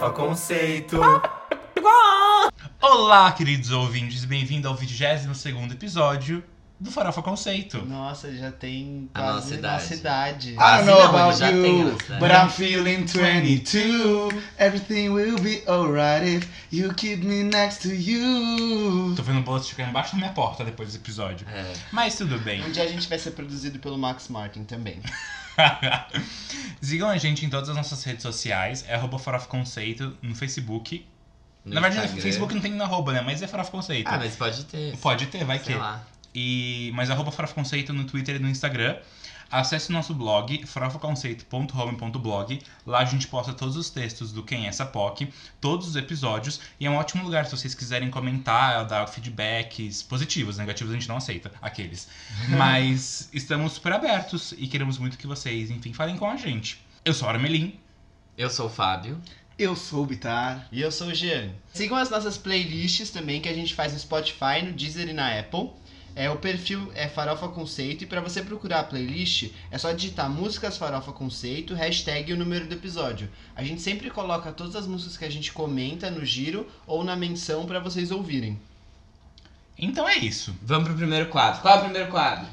Farofa Conceito. Olá, queridos ouvintes, bem-vindo ao 22 episódio do Farofa Conceito. Nossa, já tem A quase nossa idade. nossa idade. Ah, I don't know não, ele about já tem you, essa but I'm feeling 22. Everything will be alright if you keep me next to you. Tô vendo o Bolt ficar embaixo da minha porta depois desse episódio. É. Mas tudo bem. Um dia a gente vai ser produzido pelo Max Martin também. Sigam a gente em todas as nossas redes sociais. É arroba Conceito no Facebook. No Na verdade, no Instagram. Facebook não tem arroba, né? Mas é Farofa Conceito. Ah, mas pode ter. Pode ter, vai Sei que. lá. E, mas arroba Farofa Conceito no Twitter e no Instagram. Acesse o nosso blog, farofaconceito.home.blog. Lá a gente posta todos os textos do Quem é essa POC, todos os episódios. E é um ótimo lugar se vocês quiserem comentar, dar feedbacks positivos, negativos a gente não aceita, aqueles. Mas estamos super abertos e queremos muito que vocês, enfim, falem com a gente. Eu sou a Armelin. Eu sou o Fábio. Eu sou o Bitar. E eu sou o Jean. Sigam as nossas playlists também que a gente faz no Spotify, no Deezer e na Apple. É, o perfil é Farofa Conceito e para você procurar a playlist é só digitar músicas Farofa Conceito, hashtag e o número do episódio. A gente sempre coloca todas as músicas que a gente comenta no giro ou na menção para vocês ouvirem. Então é isso. Vamos pro primeiro quadro. Qual é o primeiro quadro?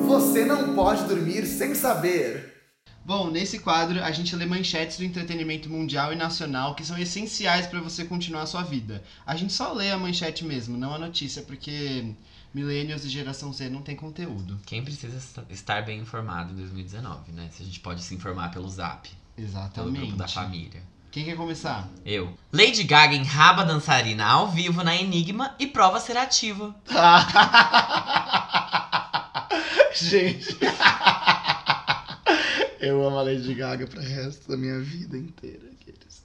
Você não pode dormir sem saber. Bom, nesse quadro a gente lê manchetes do entretenimento mundial e nacional que são essenciais para você continuar a sua vida. A gente só lê a manchete mesmo, não a notícia, porque millennials e geração Z não tem conteúdo. Quem precisa esta- estar bem informado em 2019, né? Se a gente pode se informar pelo zap, pelo Exatamente. grupo da família. Quem quer começar? Eu. Lady Gaga enraba dançarina ao vivo na Enigma e prova ser ativa. Gente. Eu amo a Lady Gaga pro resto da minha vida inteira. aqueles.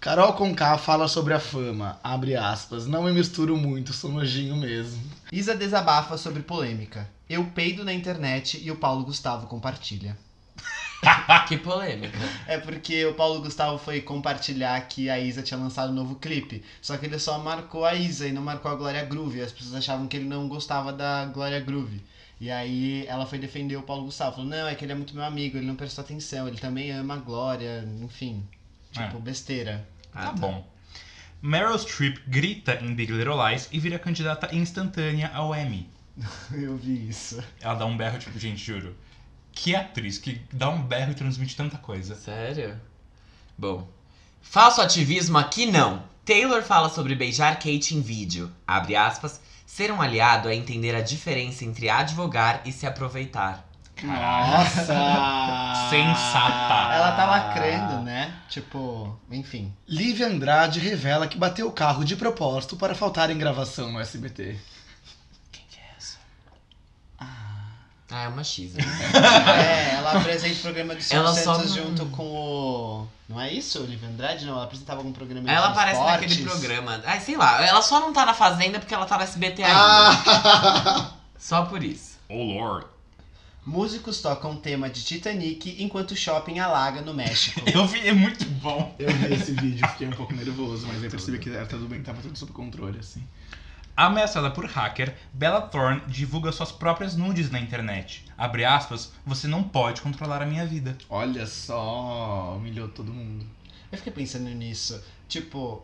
Carol Conká fala sobre a fama. Abre aspas. Não me misturo muito, sou nojinho mesmo. Isa desabafa sobre polêmica. Eu peido na internet e o Paulo Gustavo compartilha. Que polêmica. É porque o Paulo Gustavo foi compartilhar que a Isa tinha lançado um novo clipe. Só que ele só marcou a Isa e não marcou a Glória Groove. As pessoas achavam que ele não gostava da Glória Groove. E aí ela foi defender o Paulo Gustavo. Falou, não, é que ele é muito meu amigo, ele não prestou atenção, ele também ama a Glória, enfim. Tipo, besteira. Ah, tá bom. Meryl Streep grita em Big Little Lies e vira candidata instantânea ao Emmy. Eu vi isso. Ela dá um berro, tipo, gente, juro. Que atriz que dá um berro e transmite tanta coisa. Sério? Bom. Falso ativismo aqui não. Taylor fala sobre beijar Kate em vídeo. Abre aspas. Ser um aliado é entender a diferença entre advogar e se aproveitar. Nossa! Sensata. Ela tá lacrando, né? Tipo, enfim. Lívia Andrade revela que bateu o carro de propósito para faltar em gravação no SBT. Quem que é essa? Ah, é uma X. né? É, ela apresenta o programa do Silvio Ela Santos junto com o. Não é isso, Olivia Andrade? Não, ela apresentava algum programa Ela de aparece esportes. naquele programa. Ai, sei lá. Ela só não tá na Fazenda porque ela tá no SBT ainda. Ah! Só por isso. Oh, Lord. Músicos tocam o tema de Titanic enquanto o shopping alaga no México. Eu vi, é muito bom. Eu vi esse vídeo, fiquei um pouco nervoso, mas eu percebi que era tudo bem, tava tudo sob controle, assim. Ameaçada por hacker, Bella Thorne divulga suas próprias nudes na internet. Abre aspas, você não pode controlar a minha vida. Olha só, humilhou todo mundo. Eu fiquei pensando nisso. Tipo.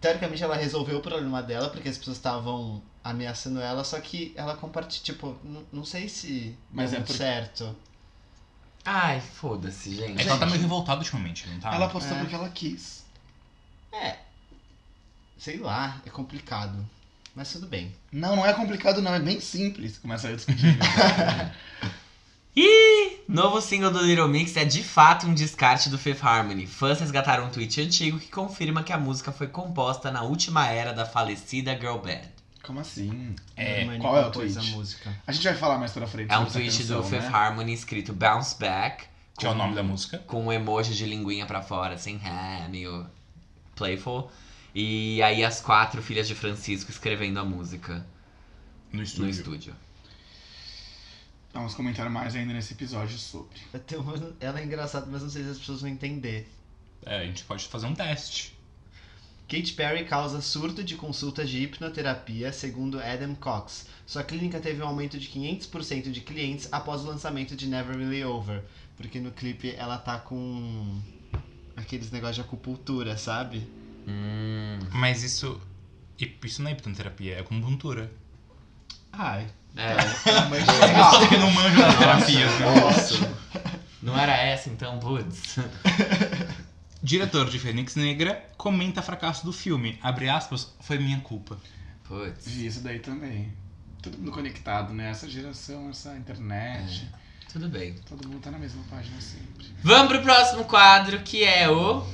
Teoricamente ela resolveu o problema dela porque as pessoas estavam ameaçando ela, só que ela compartilha. Tipo, não sei se. Mas deu é muito porque- certo. Ai, foda-se, É gente. que ela tá meio revoltada ultimamente, não tá? Ela postou É. porque ela quis. É. Sei lá, é complicado. Mas tudo bem. Não, não é complicado não, é bem simples. Começa a discutir. Ih! Novo single do Little Mix é de fato um descarte do Fifth Harmony. Fãs resgataram um tweet antigo que confirma que a música foi composta na última era da falecida girl band. Como assim? É, Normani qual é o tweet? a música. A gente vai falar mais pra frente É um tweet do Fifth né? Harmony escrito Bounce Back. Que é o nome da música. Com um emoji de linguinha pra fora, assim, é, meio playful. E aí as quatro filhas de Francisco escrevendo a música No estúdio. no estúdio. Vamos comentar mais ainda nesse episódio sobre. Uma- Ela é engraçada, mas não sei se as pessoas vão entender. É, a gente pode fazer um teste. Katy Perry causa surto de consultas de hipnoterapia, segundo Adam Cox. Sua clínica teve um aumento de 500% de clientes após o lançamento de Never Really Over. Porque no clipe ela tá com aqueles negócios de acupuntura, sabe? Hum, Mas isso. Isso não é hipnoterapia, é acupuntura. Ai. é. Você que não manja das terapias, né? Nossa. Não era essa então, putz. Diretor de Fênix Negra comenta fracasso do filme. Abre aspas, foi minha culpa. Putz. Vi isso daí também. Todo mundo conectado, né? Essa geração, essa internet. Tudo bem. Todo mundo tá na mesma página sempre. Vamos pro próximo quadro, que é o.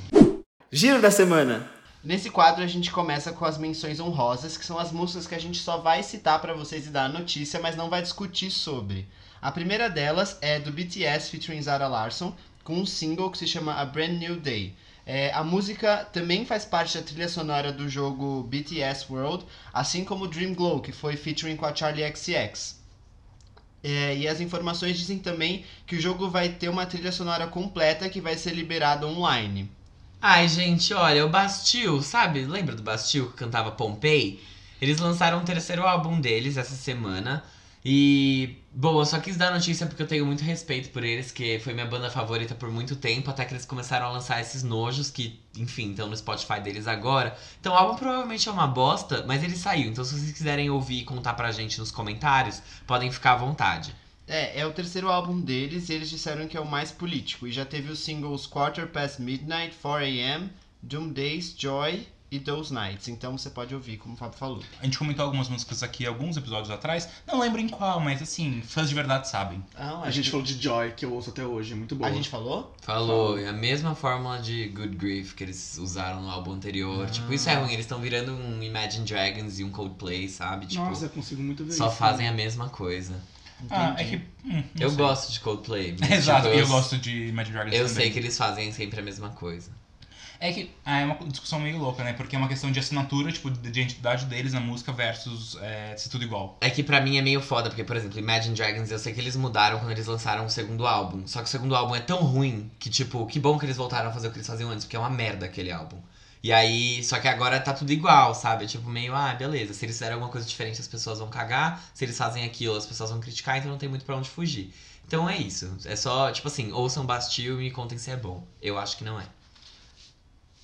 Giro da semana. Nesse quadro a gente começa com as menções honrosas, que são as músicas que a gente só vai citar pra vocês e dar a notícia, mas não vai discutir sobre. A primeira delas é do BTS featuring Zara Larsson, com um single que se chama A Brand New Day. É, a música também faz parte da trilha sonora do jogo BTS World, assim como Dream Glow, que foi featuring com a Charlie XX. É, e as informações dizem também que o jogo vai ter uma trilha sonora completa que vai ser liberada online. Ai, gente, olha, o Bastille, sabe? Lembra do Bastille que cantava Pompei? Eles lançaram o terceiro álbum deles essa semana. E, bom, eu só quis dar notícia porque eu tenho muito respeito por eles, que foi minha banda favorita por muito tempo, até que eles começaram a lançar esses nojos que, enfim, estão no Spotify deles agora. Então o álbum provavelmente é uma bosta, mas ele saiu. Então se vocês quiserem ouvir e contar pra gente nos comentários, podem ficar à vontade. É, é o terceiro álbum deles e eles disseram que é o mais político. E já teve os singles Quarter Past Midnight, 4am, Doom Days, Joy e Those Nights. Então você pode ouvir, como o Fábio falou. A gente comentou algumas músicas aqui alguns episódios atrás. Não lembro em qual, mas assim, fãs de verdade sabem. Não, A gente falou de Joy, que eu ouço até hoje, é muito boa. A gente falou? Falou, é a mesma fórmula de Good Grief que eles usaram no álbum anterior. Tipo, isso é ruim, eles estão virando um Imagine Dragons e um Coldplay, sabe? Tipo, Nossa, eu consigo muito ver só isso. fazem a mesma coisa. Ah, é que. hum, Eu sei. gosto de Coldplay. mas, Exato, tipo, e eu gosto de Imagine Dragons Eu também. sei que eles fazem sempre a mesma coisa. É que ah, é uma discussão meio louca, né? Porque é uma questão de assinatura, tipo, de de identidade deles na música versus é, ser tudo igual. É que pra mim é meio foda, porque, por exemplo, Imagine Dragons, eu sei que eles mudaram quando eles lançaram o segundo álbum. Só que o segundo álbum é tão ruim que, tipo, que bom que eles voltaram a fazer o que eles faziam antes, porque é uma merda aquele álbum. E aí, só que agora tá tudo igual, sabe? Tipo, meio, ah, beleza, se eles fizerem alguma coisa diferente as pessoas vão cagar, se eles fazem aquilo as pessoas vão criticar, então não tem muito pra onde fugir. Então é isso. É só, tipo assim, ouçam Bastille e me contem se é bom. Eu acho que não é.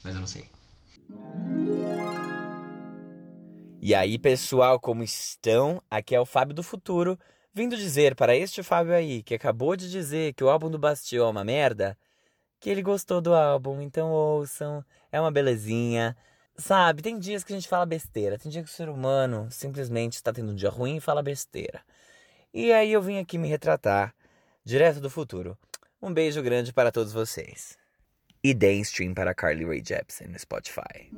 Mas eu não sei. E aí, pessoal, como estão? Aqui é o Fábio do Futuro, vindo dizer para este Fábio aí, que acabou de dizer que o álbum do Bastille é uma merda, que ele gostou do álbum, então ouçam, é uma belezinha. Sabe, tem dias que a gente fala besteira, tem dia que o ser humano simplesmente está tendo um dia ruim e fala besteira. E aí eu vim aqui me retratar, direto do futuro. Um beijo grande para todos vocês. E deem stream para Carly Rae Jepsen no Spotify.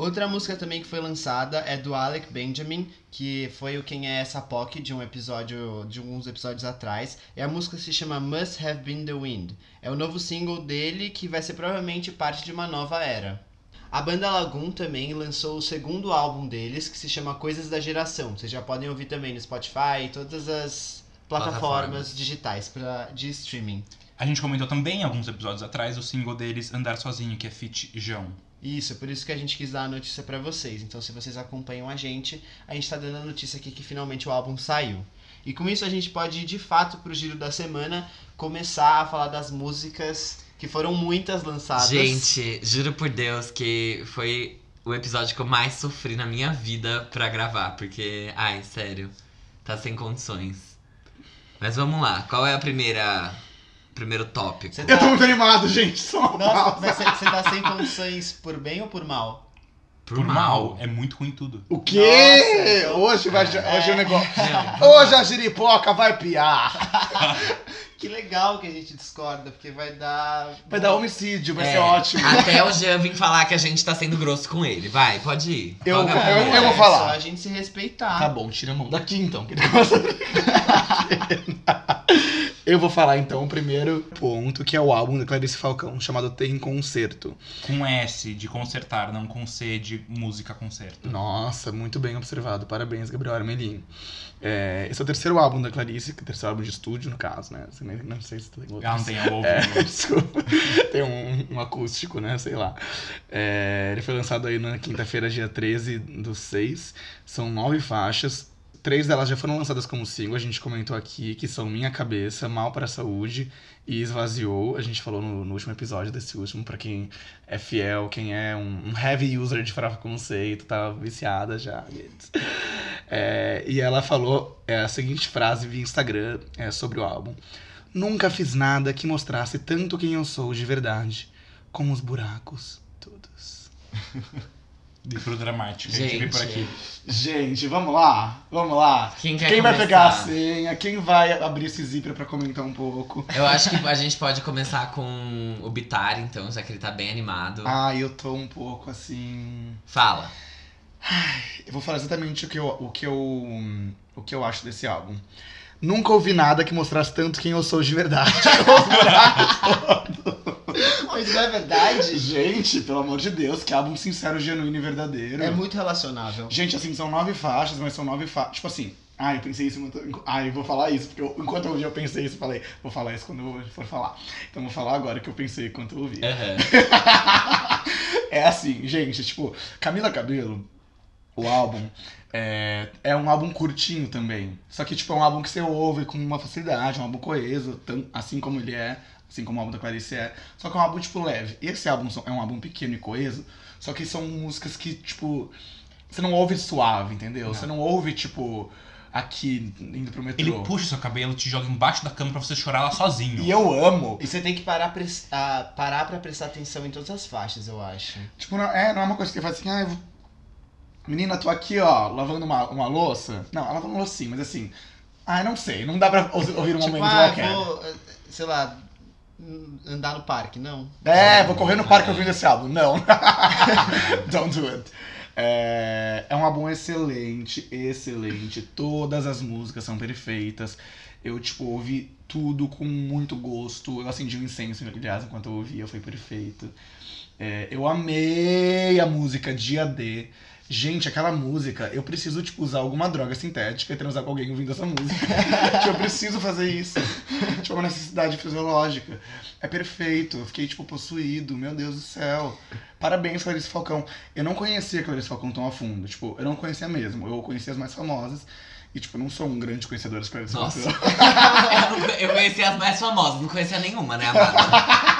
Outra música também que foi lançada é do Alec Benjamin, que foi o Quem é essa POC de um episódio, de alguns episódios atrás. E a música se chama Must Have Been the Wind. É o novo single dele que vai ser provavelmente parte de uma nova era. A banda Lagoon também lançou o segundo álbum deles, que se chama Coisas da Geração. Vocês já podem ouvir também no Spotify e todas as plataformas, Plataformas. digitais pra, de streaming. A gente comentou também alguns episódios atrás o single deles Andar Sozinho, que é Fit João. Isso, por isso que a gente quis dar a notícia pra vocês. Então, se vocês acompanham a gente, a gente tá dando a notícia aqui que finalmente o álbum saiu. E com isso a gente pode ir de fato pro giro da semana, começar a falar das músicas que foram muitas lançadas. Gente, juro por Deus que foi o episódio que eu mais sofri na minha vida pra gravar, porque, ai, sério, tá sem condições. Mas vamos lá, qual é a primeira primeiro tópico? Você Eu tô muito animado, gente. Só uma Nossa, pausa. mas você, você tá sem condições por bem ou por mal? Por, mal, é muito ruim tudo. O quê? Nossa, hoje vai, É. hoje o negócio. Não, Hoje a giripoca vai piar. Que legal que a gente discorda, porque vai dar. Vai dar homicídio, vai É, ser ótimo. Até o Jean vir falar que a gente tá sendo grosso com ele. Vai, pode ir. Eu- eu- bola. eu vou É falar. só a gente se respeitar. Tá bom, tira a mão daqui então. Eu vou falar então o primeiro ponto, que é o álbum da Clarice Falcão, chamado Tem Concerto. Com S de consertar, não com C de música concerto. Nossa, muito bem observado. Parabéns, Gabriel Armelin. É, esse é o terceiro álbum da Clarice, que é o terceiro álbum de estúdio, no caso, né? Não sei se tem outro. Ah, não tem a É, desculpa. Tem um, um acústico, né? Sei lá. É, ele foi lançado aí na quinta-feira, dia 13 do 6. São nove faixas. Três delas já foram lançadas como single, a gente comentou aqui, que são Minha Cabeça, Mal para a Saúde e Esvaziou. A gente falou no, no último episódio desse último, pra quem é fiel, quem é um, um heavy user de Farofa Conceito, tá viciada já. É, e ela falou é, a seguinte frase via Instagram é, sobre o álbum. Nunca fiz nada que mostrasse tanto quem eu sou de verdade, como os buracos todos. De pro dramático. A gente vê por aqui. Gente, vamos lá, vamos lá. Quem quer Quem vai pegar a senha? Quem vai abrir esse zíper pra comentar um pouco? Eu acho que a gente pode começar com o Bitar, então, já que ele tá bem animado. Ah, eu tô um pouco assim. Fala. Eu vou falar exatamente o que eu, o que eu, o que eu acho desse álbum. Nunca ouvi nada que mostrasse tanto quem eu sou de verdade. Os buracos todos. Mas não é verdade? Gente, pelo amor de Deus, que álbum sincero, genuíno e verdadeiro. É muito relacionável. Gente, assim, são nove faixas, mas são nove faixas. Tipo assim, ah, eu pensei isso enquanto. Ah, eu vou falar isso, porque eu- enquanto eu ouvi, eu pensei isso, eu falei, vou falar isso quando eu for falar. Então vou falar agora que eu pensei enquanto eu ouvi. Aham. é assim, gente, tipo, Camila Cabelo, o álbum, é, é um álbum curtinho também. Só que, tipo, é um álbum que você ouve com uma facilidade, um álbum coeso, tão- assim como ele é, assim como o álbum da Clarice é. Só que é um álbum, tipo, leve. E esse álbum é um álbum pequeno e coeso, só que são músicas que, tipo, você não ouve suave, entendeu? Não. Você não ouve, tipo, aqui, indo pro metrô. Ele puxa seu cabelo, te joga embaixo da cama pra você chorar lá sozinho. E eu amo. E você tem que parar, ah, parar pra prestar atenção em todas as faixas, eu acho. Tipo, não é, não é uma coisa que você faz assim, ah, eu vou... menina, tô aqui, ó, lavando uma, uma louça. Não, ela lavando louça sim, mas assim, ah, não sei, não dá pra ou- ouvir um tipo, momento ah, qualquer. vou, sei lá, andar no parque, não. É, vou correr no parque ouvindo esse álbum. Não. Don't do it. É, é um álbum excelente, excelente. Todas as músicas são perfeitas. Eu, tipo, ouvi tudo com muito gosto. Eu acendi um incenso, aliás, enquanto eu ouvia, foi perfeito. É, eu amei a música Dia D. Gente, aquela música, eu preciso, tipo, usar alguma droga sintética e transar com alguém ouvindo essa música. tipo, eu preciso fazer isso. tipo, uma necessidade fisiológica. É perfeito. Eu fiquei, tipo, possuído. Meu Deus do céu. Parabéns, Clarice Falcão. Eu não conhecia Clarice Falcão tão a fundo. Tipo, eu não conhecia mesmo. Eu conhecia as mais famosas. E, tipo, eu não sou um grande conhecedor das Clarice Nossa. Falcão. eu, não co- eu conhecia as mais famosas, não conhecia nenhuma, né, amada?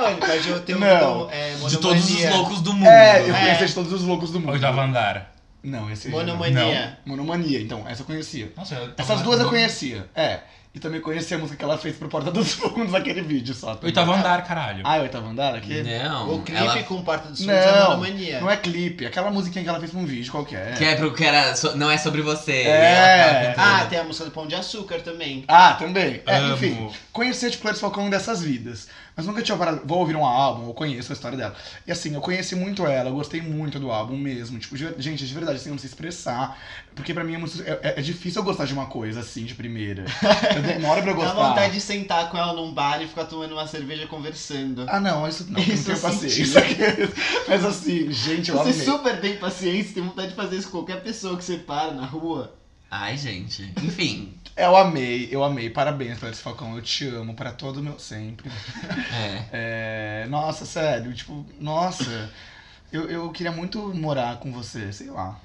Não, ele pode ter um Não. é, De todos os monomania. loucos do mundo. É, eu É. conhecia de todos os loucos do mundo. Oitavo andar. Não, esse aí Monomania. não. Monomania, então, essa eu conhecia. Nossa, eu tava- Essas duas eu conhecia, é. E também conhecia a música que ela fez pro Porta dos Fundos, aquele vídeo só. também. Oitavo andar, caralho. Ah, é oitavo andar aqui? Não, O clipe ela... com Porta dos Fundos é Não, monomania. não é clipe. Aquela musiquinha que ela fez pra um vídeo qualquer. Que é pro que era. so- Não é sobre você. É. E ela cantando. Ah, tem a música do Pão de Açúcar também. Ah, também. É, Amo. enfim, conhecer tipo Clarice Falcão dessas vidas. Mas nunca tinha parado. Vou ouvir um álbum, eu conheço a história dela. E assim, eu conheci muito ela, eu gostei muito do álbum mesmo. Tipo, de- gente, de verdade, assim, eu não sei expressar. Porque pra mim é, muito- é- é- é difícil eu gostar de uma coisa assim, de primeira. Eu Demora pra eu Dá gostar. vontade de sentar com ela num bar e ficar tomando uma cerveja conversando. Ah, não, isso não, Isso não tenho paciência. Mas assim, gente, eu Você amei. super tem paciência, tem vontade de fazer isso com qualquer pessoa que você para na rua. Ai, gente. Enfim. Eu amei, eu amei. Parabéns, Clarice Falcão. Eu te amo pra todo o meu sempre. É. É, nossa, sério, tipo, nossa. Eu, eu queria muito morar com você, sei lá.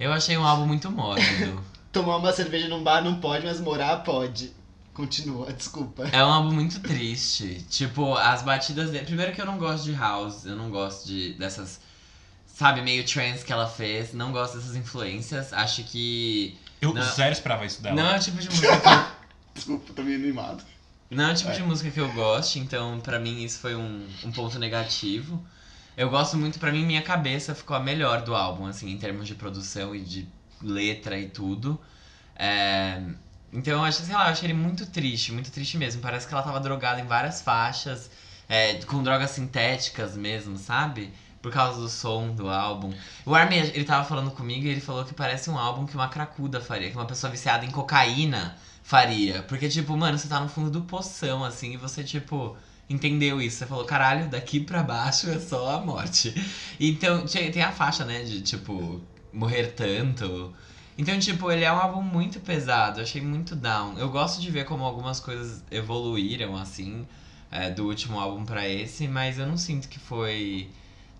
Eu achei um álbum muito mórbido. Tomar uma cerveja num bar não pode, mas morar pode. Continua, desculpa. É um álbum muito triste. Tipo, as batidas dele. Primeiro que eu não gosto de house, eu não gosto de dessas. Sabe, meio trance que ela fez. Não gosto dessas influências. Acho que. Eu Não. zero esperava isso dela. Não é o tipo de música que eu. Desculpa, tô meio animado. Não é o tipo de música que eu gosto, então pra mim isso foi um, um ponto negativo. Eu gosto muito, pra mim, minha cabeça ficou a melhor do álbum, assim, em termos de produção e de letra e tudo. É, Então eu achei, sei lá, eu achei ele muito triste, muito triste mesmo. Parece que ela tava drogada em várias faixas, é, com drogas sintéticas mesmo, sabe? Por causa do som do álbum. O Armin, ele tava falando comigo e ele falou que parece um álbum que uma cracuda faria, que uma pessoa viciada em cocaína faria. Porque, tipo, mano, você tá no fundo do poção, assim, e você, tipo, entendeu isso. Você falou, caralho, daqui pra baixo é só a morte. Então, tem a faixa, né, de, tipo, morrer tanto. Então, tipo, ele é um álbum muito pesado, achei muito down. Eu gosto de ver como algumas coisas evoluíram, assim, é, do último álbum pra esse, mas eu não sinto que foi.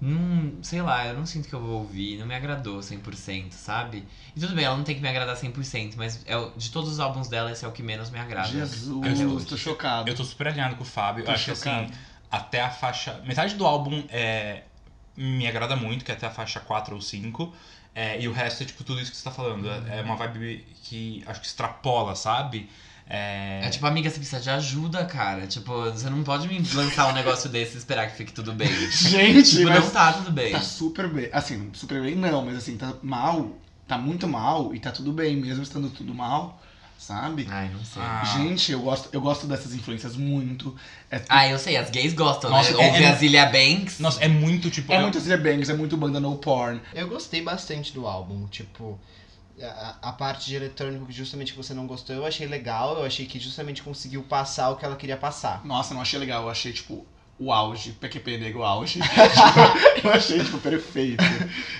Não, sei lá, eu não sinto que eu vou ouvir, não me agradou 100%, sabe? E tudo bem, ela não tem que me agradar 100%, mas é, o- de todos os álbuns dela, esse é o que menos me agrada. Jesus, hoje. tô chocado. Eu tô super alinhado com o Fábio. Tô Eu acho que chocado. assim, até a faixa. Metade do álbum é, me agrada muito, que é até a faixa 4 ou 5. É, e o resto é tipo tudo isso que você tá falando. É uma vibe que acho que extrapola, sabe? É, É tipo, amiga, você precisa de ajuda, cara. Tipo, você não pode me lançar um negócio desse e esperar que fique tudo bem. Gente, tipo, mas não tá tudo bem. tá super bem. Assim, super bem não, mas assim, tá mal, tá muito mal e tá tudo bem, mesmo estando tudo mal, sabe? Ai, não sei. Ah. Gente, eu gosto, eu gosto dessas influências muito. É, Ah, eu sei, as gays gostam, Nossa, né? é- Ouvir é- Banks. Nossa, é muito tipo. é eu- muito Zilia Banks, é muito banda no porn. Eu gostei bastante do álbum, tipo. A, a parte de eletrônico que justamente você não gostou, eu achei legal, eu achei que justamente conseguiu passar o que ela queria passar. Nossa, não achei legal, eu achei, tipo, o auge, PQP nego auge. eu achei, tipo, perfeito.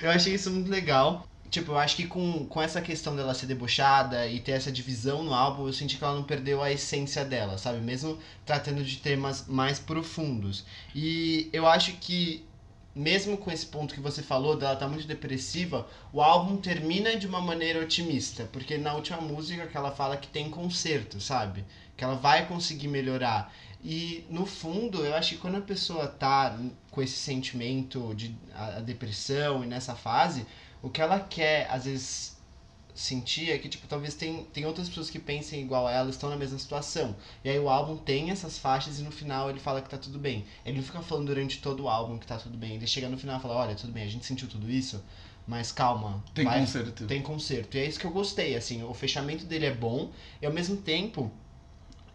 Eu achei isso muito legal. Tipo, eu acho que com, com essa questão dela ser debochada e ter essa divisão no álbum, eu senti que ela não perdeu a essência dela, sabe? Mesmo tratando de temas mais profundos. E eu acho que, mesmo com esse ponto que você falou, dela tá muito depressiva, o álbum termina de uma maneira otimista. Porque na última música que ela fala que tem conserto, sabe? Que ela vai conseguir melhorar. E no fundo, eu acho que quando a pessoa tá com esse sentimento de a, a depressão e nessa fase, o que ela quer, às vezes, sentir é que, tipo, talvez tem, tem outras pessoas que pensem igual a ela, estão na mesma situação. E aí o álbum tem essas faixas e no final ele fala que tá tudo bem. Ele não fica falando durante todo o álbum que tá tudo bem. Ele chega no final e fala, olha, tudo bem, a gente sentiu tudo isso, mas calma. Tem vai- conserto. tem concerto. E é isso que eu gostei, assim, o fechamento dele é bom e ao mesmo tempo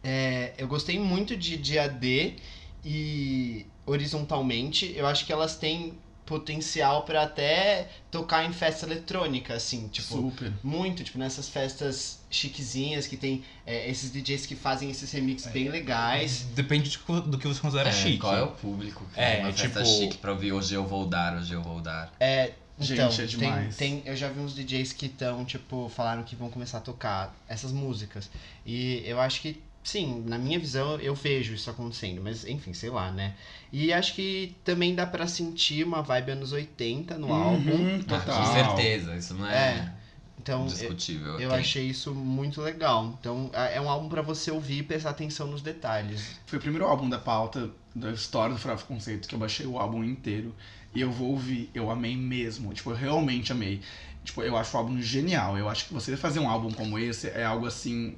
é, eu gostei muito de, de AD e horizontalmente, eu acho que elas têm potencial pra até tocar em festa eletrônica, assim, tipo, Super. muito, tipo, nessas festas chiquezinhas que tem é, esses DJs que fazem esses remixes bem legais. Depende de do que você considera É, chique. Qual é o público que É, é, uma festa tipo- chique pra ouvir hoje eu vou dar, hoje eu vou dar. É, Gente, então, é tem, demais. tem, eu já vi uns DJs que estão, tipo, falaram que vão começar a tocar essas músicas. E eu acho que, sim, na minha visão, eu vejo isso acontecendo. Mas, enfim, sei lá, né? E acho que também dá pra sentir uma vibe anos 80 no álbum. Uhum, Ah, total. com certeza, isso não é, É, Então, eu, discutível. eu Tem- achei isso muito legal. Então, é um álbum pra você ouvir e prestar atenção nos detalhes. Foi o primeiro álbum da pauta da história do Farofa Conceito que eu baixei o álbum inteiro. E eu vou ouvir, eu amei mesmo. Tipo, eu realmente amei. Tipo, eu acho o álbum genial. Eu acho que você fazer um álbum como esse é algo assim.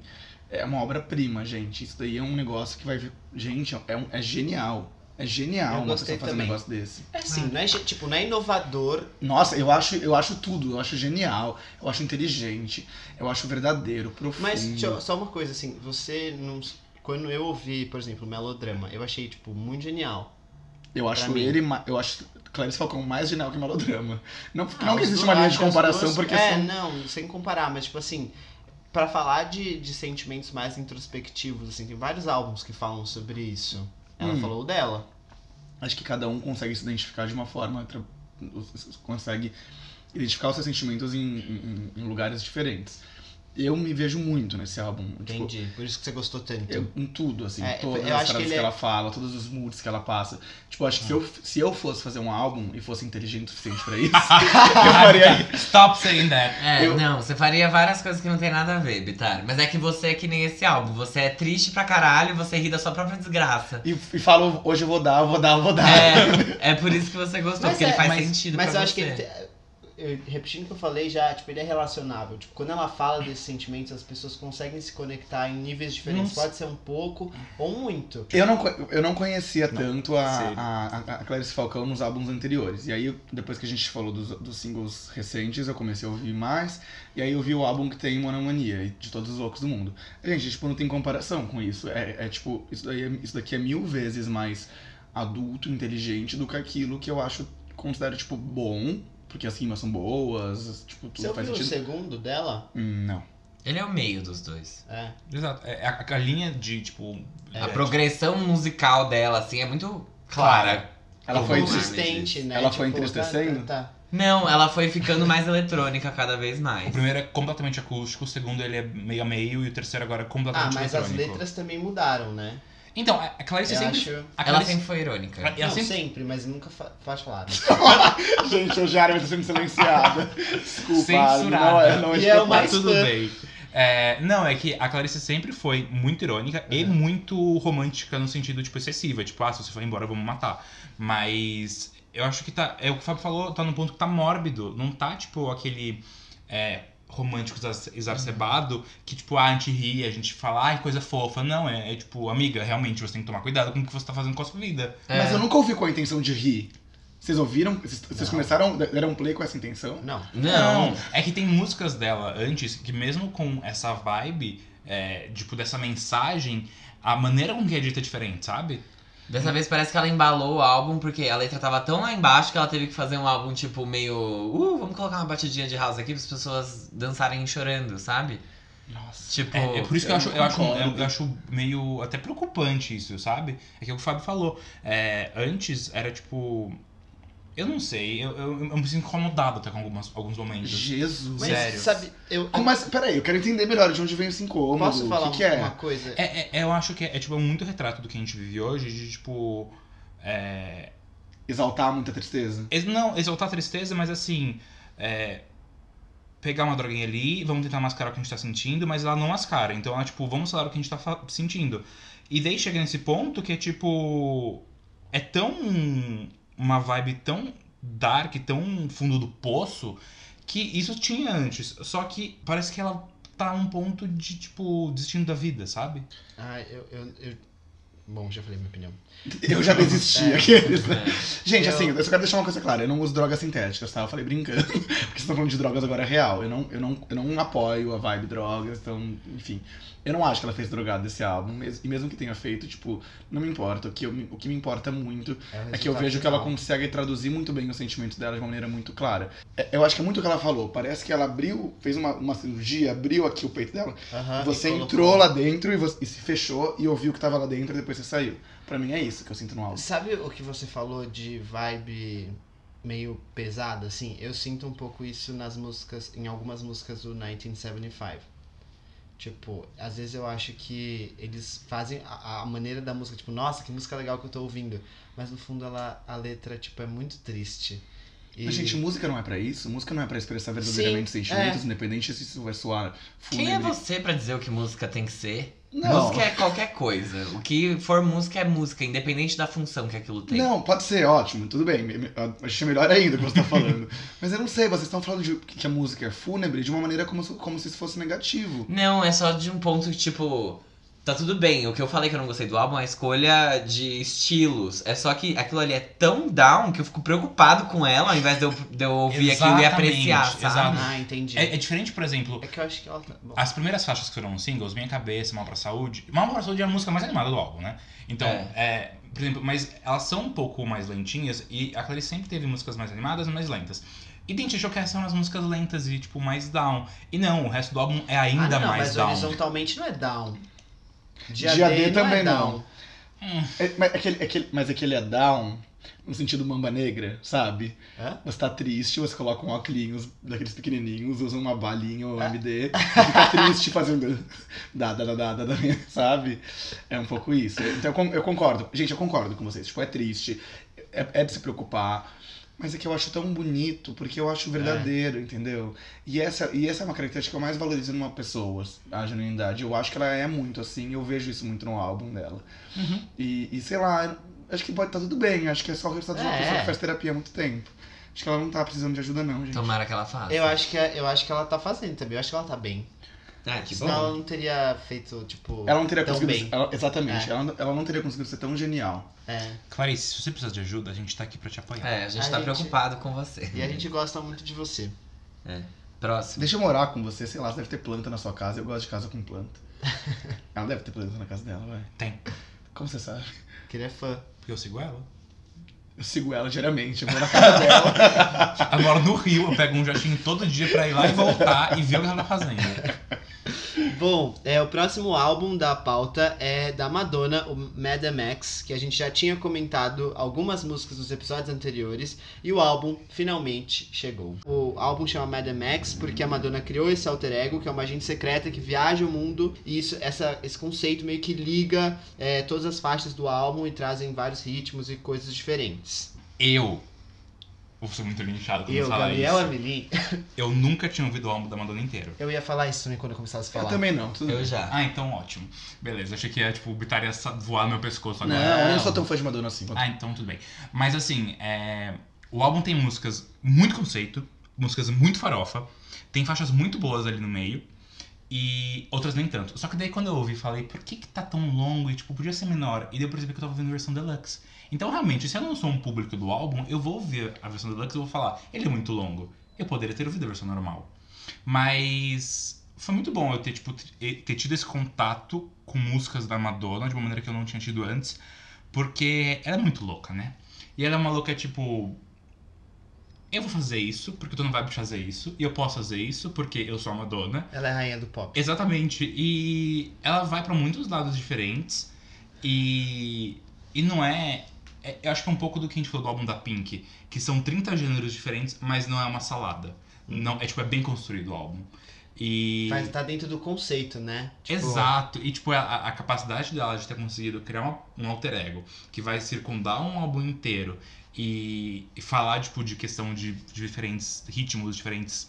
É uma obra-prima, gente. Isso daí é um negócio que vai. vir- Gente, é, um- é genial. É genial Eu uma pessoa fazer um negócio desse. É assim, não é, tipo, não é inovador. Nossa, eu acho, eu acho tudo. Eu acho genial. Eu acho inteligente. Eu acho verdadeiro, profundo. Mas eu- só uma coisa, assim, você não. Quando eu ouvi, por exemplo, Melodrama, eu achei, tipo, muito genial. Eu acho mim. ele. Eu acho Clarice Falcão mais genial que melodrama. Não, Ah, não que dois- uma linha de comparação, duas- porque É, são. não, sem comparar, mas tipo assim, pra falar de, de sentimentos mais introspectivos, assim, tem vários álbuns que falam sobre isso. Ela Hum. falou dela. Acho que cada um consegue se identificar de uma forma, consegue identificar os seus sentimentos em, em- em lugares diferentes. Eu me vejo muito nesse álbum. Tipo, Entendi. Por isso que você gostou tanto. eu, em tudo, assim, É, todas eu as acho que frases que, ele é- ela fala, todos os moods que ela passa. Tipo, acho que se, eu, se eu fosse fazer um álbum e fosse inteligente o suficiente pra isso, eu faria Stop saying that. É, Eu- não, você faria várias coisas que não tem nada a ver, Bitar. Mas é que você é que nem esse álbum. Você é triste pra caralho, você ri da sua própria desgraça. e, e falo, hoje eu vou dar, eu vou dar, eu vou dar. É, é por isso que você gostou, porque é, ele faz mas, sentido Mas pra eu você. acho que ele. Eu- repetindo o que eu falei já, tipo, ele é relacionável. Tipo, quando ela fala desses sentimentos, as pessoas conseguem se conectar em níveis diferentes. Nossa. Pode ser um pouco ou muito. Eu não, eu não conhecia tanto a, a, a- Clarice Falcão nos álbuns anteriores. E aí, depois que a gente falou dos, dos singles recentes, eu comecei a ouvir mais. E aí eu vi o álbum que tem Monomania, de todos os loucos do mundo. Gente, tipo, não tem comparação com isso. É, é tipo, isso, daí é- isso daqui é mil vezes mais adulto, inteligente do que aquilo que eu acho, considero, tipo, bom. Porque as rimas são boas, tipo, Você tudo faz ouviu o sentido. segundo dela? Hum, não. Ele é o meio dos dois. É. Exato. É, a, a linha de, tipo. A é, progressão musical dela, assim, é muito clara. Ela foi consistente, né? Ela foi Tipo, entristecendo? Tá, tá, Não, ela foi ficando mais eletrônica cada vez O mais. primeiro é completamente acústico, o segundo ele é meio a meio e o terceiro agora é tá. Ah, completamente mas as eletrônico. letras também mudaram, né? Então, a Clarice Eu sempre. acho. A Ela Clarice, sempre foi irônica. Ela Não, sempre- sempre, mas nunca fa faz falar. Gente, o Jara vai estar sendo silenciada. Desculpa, Censurada. não é, não é E é o mais Mas tudo fã. bem. É, não, é que a Clarice sempre foi muito irônica e muito romântica no sentido, tipo, excessiva. Tipo, ah, se você for embora, vamos matar. Mas eu acho que tá. É o que o Fábio falou, tá num ponto que tá mórbido. Não tá, tipo, aquele. É, romântico exa- exacerbado que, tipo, ah, a gente ri, a gente fala, ai, coisa fofa. Não, é, é tipo, amiga, realmente você tem que tomar cuidado com o que você tá fazendo com a sua vida. É. Mas eu nunca ouvi com a intenção de rir. Vocês ouviram? Vocês, vocês Não. começaram, deram play com essa intenção? Não. Não. É que tem músicas dela antes que, mesmo com essa vibe, é, tipo, dessa mensagem, a maneira com que é dita é diferente, sabe? Dessa vez parece que ela embalou o álbum porque a letra tava tão lá embaixo que ela teve que fazer um álbum tipo meio. Uh, vamos colocar uma batidinha de house aqui para as pessoas dançarem chorando, sabe? Nossa. Tipo. É, é por isso que eu eu acho, eu, acho, concordo. eu acho meio até preocupante isso, sabe? É que o Fábio falou. É, antes era tipo. Eu não sei, eu, eu, eu me sinto incomodado até com algumas, alguns momentos. Jesus. Mas Sério. sabe, eu Como assim? Peraí, eu quero entender melhor de onde vem esse incômodo. posso falar que, que é? uma coisa? É, é- eu acho que é, é, tipo muito retrato do que a gente vive hoje, de tipo. É, Exaltar muita tristeza? não, exaltar a tristeza, mas assim. é, pegar uma droguinha ali, vamos tentar mascarar o que a gente tá sentindo, mas ela não mascara. Então ela, tipo, vamos falar o que a gente tá sentindo. E daí chega nesse ponto que é tipo. É tão. Uma vibe tão dark, tão fundo do poço, que isso tinha antes. Só que parece que ela tá num ponto de, tipo, destino da vida, sabe? Ah, eu, eu, eu- Bom, já falei minha opinião. Eu já desisti. É. aqueles, né? Gente, Eu- assim, eu só quero deixar uma coisa clara. Eu não uso drogas sintéticas, tá? Eu falei brincando. Porque vocês estão falando de drogas agora é real. Eu não, eu, não, eu não apoio a vibe drogas, então, enfim. Eu não acho que ela fez drogado desse álbum. E mesmo que tenha feito, tipo, não me importa. O que, eu me- o que me importa muito é que eu vejo que ela consegue traduzir muito bem os sentimentos dela de uma maneira muito clara. É, Eu acho que é muito o que ela falou. Parece que ela abriu, fez uma, uma cirurgia, abriu aqui o peito dela. Aham, você e colocou- entrou lá dentro e, você- e se fechou e ouviu o que tava lá dentro e depois você saiu. Pra mim é isso que eu sinto no álbum. Sabe o que você falou de vibe meio pesada, assim? Eu sinto um pouco isso nas músicas, em algumas músicas do 1975. Tipo, às vezes eu acho que eles fazem a, a maneira da música, tipo, nossa, que música legal que eu tô ouvindo. Mas no fundo ela, a letra, tipo, é muito triste. E... Mas, gente, música não é pra isso? Música não é pra expressar verdadeiramente Sim, sentimentos, independente se isso vai soar Quem é fúnebre. você pra dizer o que música tem que ser? Não. Música é qualquer coisa. O que for música é música, independente da função que aquilo tem. Não, pode ser, ótimo, tudo bem. Achei melhor ainda o que você tá falando. Mas eu não sei, vocês estão falando de que a música é fúnebre de uma maneira como, se- como se isso fosse negativo. Não, é só de um ponto tipo. Tá tudo bem. O que eu falei que eu não gostei do álbum é a escolha de estilos. É só que aquilo ali é tão down que eu fico preocupado com ela, ao invés de eu, de eu ouvir aquilo e apreciar, sabe? exato. Ah, entendi. É, é diferente, por exemplo, É que eu acho que ela tá. Bom, as primeiras faixas que foram singles, Minha Cabeça, Mal Pra Saúde. Mal Pra Saúde é a música mais animada do álbum, né? Então, É. é, por exemplo, mas elas são um pouco mais lentinhas e a Clarice sempre teve músicas mais animadas e mais lentas. E tem gente achou que essas são as músicas lentas e, tipo, mais down. E não, o resto do álbum é ainda ah, não, mais mas down. horizontalmente não é down. Dia, Dia D, D não também é não. down. É, mas, aquele, aquele, mas aquele é down no sentido mamba negra, sabe? Hã? Você tá triste, você coloca um óculos daqueles pequenininhos, usa uma balinha ou. MD, e fica triste fazendo da, da, da, da, da, da, sabe? É um pouco isso. Então eu concordo. Gente, eu concordo com vocês. Tipo, é triste, é, é de se preocupar. Mas é que eu acho tão bonito, porque eu acho verdadeiro, entendeu? E essa, e essa é uma característica que eu mais valorizo numa pessoa, a genuinidade. Eu acho que ela é muito assim, eu vejo isso muito no álbum dela. Uhum. E, e sei lá, acho que pode estar tudo bem. Acho que é só o resultado de uma É. pessoa que faz terapia há muito tempo. Acho que ela não tá precisando de ajuda, não, gente. Tomara que ela faça. Eu acho, que, é- eu acho que ela tá fazendo também. Eu acho que ela tá bem. Ah, que Senão ela bom. não teria feito, tipo. Ela não teria tão conseguido. bem. ela- exatamente. É. Ela, não- ela não teria conseguido ser tão genial. É. Clarice, se você precisa de ajuda, a gente tá aqui pra te apoiar. É, a gente A tá gente- preocupado com você. E a gente gosta muito de você. Próximo. Deixa eu morar com você, sei lá, você deve ter planta na sua casa. Eu gosto de casa com planta. ela deve ter planta na casa dela, vai. Tem. Como você sabe? Que ele é fã. Porque eu sigo ela. Eu sigo ela diariamente, eu vou na casa dela. Agora no Rio, eu pego um jatinho todo dia pra ir lá e voltar e ver o que ela tá fazendo. Bom, é, o próximo álbum da pauta é da Madonna, o Madam Max, que a gente já tinha comentado algumas músicas nos episódios anteriores, e o álbum finalmente chegou. O álbum chama Madam Max porque a Madonna criou esse alter ego, que é uma agente secreta que viaja o mundo, e isso, essa, esse conceito meio que liga é, todas as faixas do álbum e trazem vários ritmos e coisas diferentes. Eu. Vou ser muito linchado quando Eu, falar Gabriel isso. Amelin, Eu nunca tinha ouvido o álbum da Madonna inteiro. eu ia falar isso também quando eu começasse a Eu falar. também não. Tudo Eu bem. já. Ah, então ótimo. Beleza, achei que ia, tipo, o Bitar ia voar no meu pescoço agora. Não, eu não sou tão fã de Madonna assim. Ah, então tudo bem. Mas assim, é, o álbum tem músicas muito conceito, músicas muito farofa, tem faixas muito boas ali no meio e outras nem tanto. Só que daí quando eu ouvi, falei, por que que tá tão longo e tipo, podia ser menor? E daí eu percebi que eu tava ouvindo a versão deluxe. Então realmente, se eu não sou um público do álbum, eu vou ouvir a versão deluxe e vou falar, ele é muito longo. Eu poderia ter ouvido a versão normal. Mas foi muito bom eu ter, tipo, ter tido esse contato com músicas da Madonna de uma maneira que eu não tinha tido antes. Porque ela é muito louca, né? E ela é uma louca, tipo. Eu vou fazer isso porque tu não vai me fazer isso. E eu posso fazer isso porque eu sou a Madonna. Ela é a rainha do pop. Exatamente. E ela vai pra muitos lados diferentes. E. E não é. É- Eu acho que é um pouco do que a gente falou do álbum da Pink. Que são 30 gêneros diferentes, mas não é uma salada. Não, é tipo, é bem construído o álbum. E. Mas tá dentro do conceito, né? Tipo, Exato. E, tipo, a, a capacidade dela de ter conseguido criar uma- um alter ego que vai circundar um álbum inteiro e, e falar, tipo, de questão de, de diferentes ritmos, diferentes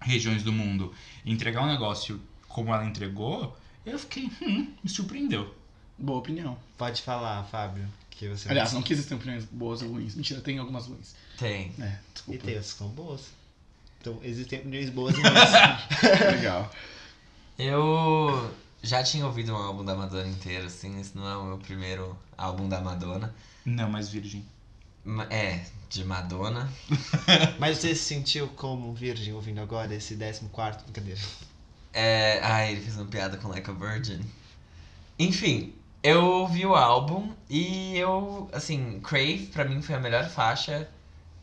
regiões do mundo, e entregar um negócio como ela entregou, eu fiquei, hum, me surpreendeu. Boa opinião. Pode falar, Fábio, que você Aliás, não que existem opiniões boas ou ruins. Mentira, tem algumas ruins. Tem. É, E tem as que são boas. Então, existem opiniões boas e ruins. Legal. Eu já tinha ouvido um álbum da Madonna inteiro, assim, esse não é o meu primeiro álbum da Madonna. Não, mas virgem. É, de Madonna. Mas você se sentiu como virgem ouvindo agora esse 14 brincadeira? É. Ai, ele fez uma piada com Like a Virgin. Enfim, eu ouvi o álbum e eu. Assim, Crave pra mim foi a melhor faixa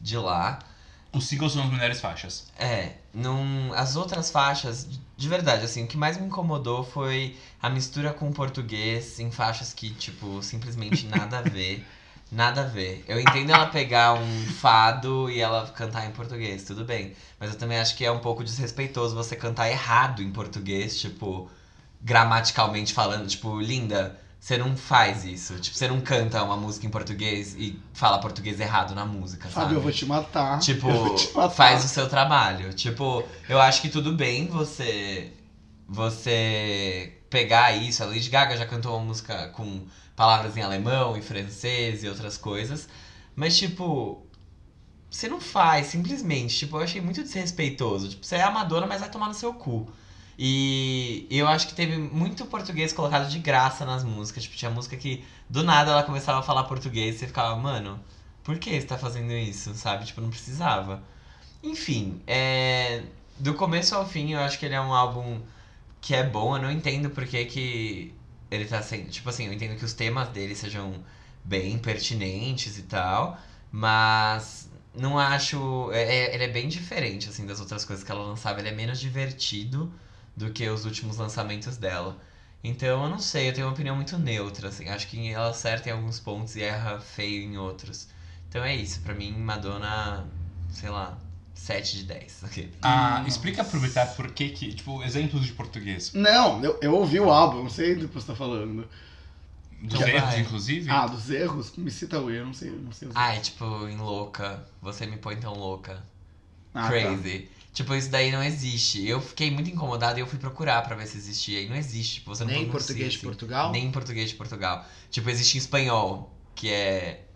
de lá. Os singles são as melhores faixas. É, num, as outras faixas, de- de verdade, assim, o que mais me incomodou foi a mistura com o português em faixas que, tipo, simplesmente nada a ver. Nada a ver. Eu entendo ela pegar um fado e ela cantar em português, tudo bem. Mas eu também acho que é um pouco desrespeitoso você cantar errado em português, tipo, gramaticalmente falando. Tipo, linda, você não faz isso. Tipo, você não canta uma música em português e fala português errado na música, sabe? Fábio, eu vou te matar. Tipo, te matar. faz o seu trabalho. Tipo, eu acho que tudo bem você você pegar isso. A Lady Gaga já cantou uma música com palavras em alemão e francês e outras coisas. Mas, tipo, você não faz, simplesmente. Tipo, eu achei muito desrespeitoso. Tipo, você é amadora, mas vai tomar no seu cu. E eu acho que teve muito português colocado de graça nas músicas. Tipo, tinha música que do nada ela começava a falar português e você ficava, mano, por que você tá fazendo isso, sabe? Tipo, não precisava. Enfim, é... do começo ao fim, eu acho que ele é um álbum que é bom. Eu não entendo por que, que ele tá sendo. Tipo assim, eu entendo que os temas dele sejam bem pertinentes e tal, mas não acho. é- é- ele é bem diferente, assim, das outras coisas que ela lançava. Ele é menos divertido do que os últimos lançamentos dela. Então, eu não sei, eu tenho uma opinião muito neutra, assim. Acho que ela acerta em alguns pontos e erra feio em outros. Então é isso, pra mim, Madonna, sei lá, 7 de 10. ok? Ah, explica pro Bitar por que que, tipo, exemplos de português. Não, eu, eu ouvi o álbum, não sei do que você tá falando. Dos erros, vai. inclusive. Ah, dos erros? Me cita o erro, não sei, não sei os Ai, tipo, em louca, você me põe tão louca. Ah, tá. Tipo, isso daí não existe. Eu fiquei muito incomodada e eu fui procurar pra ver se existia. E não existe, tipo, você não Nem em português de assim. Portugal? Nem em português de Portugal. Tipo, existe em espanhol, que é.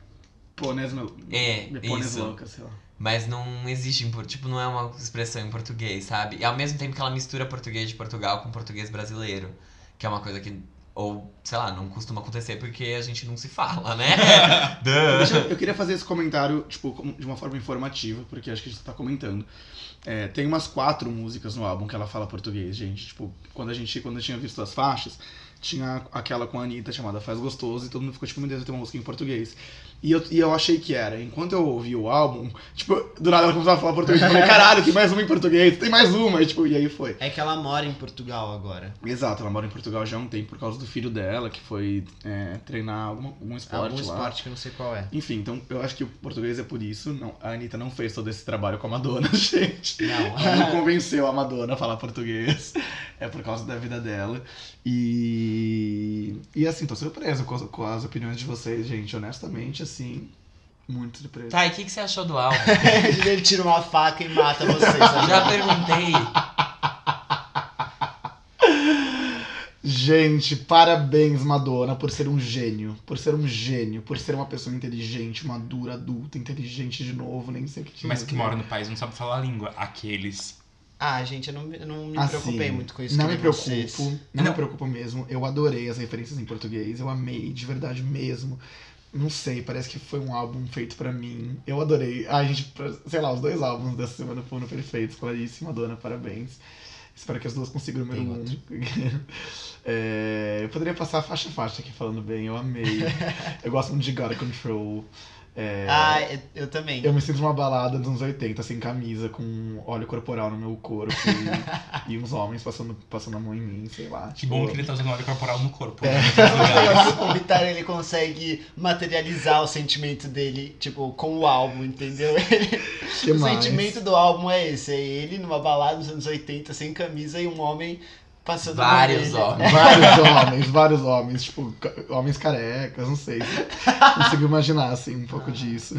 Pôneis, meu. É, me pôneis isso. louca, sei lá. Mas não existe, tipo, não é uma expressão em português, sabe? E ao mesmo tempo que ela mistura português de Portugal com português brasileiro. Que é uma coisa que. Ou, sei lá, não costuma acontecer porque a gente não se fala, né? Deixa eu, eu queria fazer esse comentário, tipo, de uma forma informativa, porque acho que a gente tá comentando. É, tem umas quatro músicas no álbum que ela fala português, gente. Tipo, quando a gente, quando eu tinha visto as faixas, tinha aquela com a Anitta chamada Faz Gostoso, e todo mundo ficou tipo, meu Deus, tem uma música em português. E eu, e eu achei que era. Enquanto eu ouvi o álbum, tipo, do nada ela começava a falar português. Eu falei, caralho, tem mais uma em português, tem mais uma. E, tipo, e aí foi. É que ela mora em Portugal agora. Exato, ela mora em Portugal já há um tempo por causa do filho dela, que foi é, treinar algum, algum esporte Algum lá. esporte que eu não sei qual é. Enfim, então eu acho que o português é por isso. Não, a Anitta não fez todo esse trabalho com a Madonna, gente. Não. Ela não convenceu a Madonna a falar português. É por causa da vida dela. E. E assim, tô surpreso com as, com as opiniões de vocês, gente. Honestamente, assim. Muito surpreso. Tá, e o que, que você achou do álbum? Ele tira uma faca e mata vocês. sabe? Já perguntei. Gente, parabéns, Madonna, por ser um gênio. Por ser um gênio. Por ser uma pessoa inteligente, madura, adulta, inteligente de novo, nem sei o que tinha. Mas que mora no país não sabe falar a língua. Aqueles. Ah, gente, eu não, eu não me Assim, preocupei muito com isso. Não me preocupo, vocês. não, Não. me preocupo mesmo. Eu adorei as referências em português, eu amei, de verdade mesmo. Não sei, parece que foi um álbum feito pra mim. Eu adorei. Ai, gente, sei lá, os dois álbuns dessa semana foram perfeitos. Clarice e Madonna, parabéns. Espero que as duas consigam o número Tem um. É, eu poderia passar faixa a faixa aqui falando bem, eu amei. eu gosto muito de God Control. É, Ah, eu, também. eu me sinto numa balada dos anos 80, sem camisa, com óleo corporal no meu corpo e, e uns homens passando, passando a mão em mim, sei lá. Que tipo, bom que ele tá usando óleo corporal no corpo. É. né? O Vitar ele consegue materializar o sentimento dele, tipo, com o álbum, entendeu? que o mais? sentimento do álbum é esse, é ele numa balada nos anos 80, sem camisa e um homem Vários homens. Vários homens, vários homens, tipo, homens carecas, não sei. Consigo imaginar, assim, um pouco disso.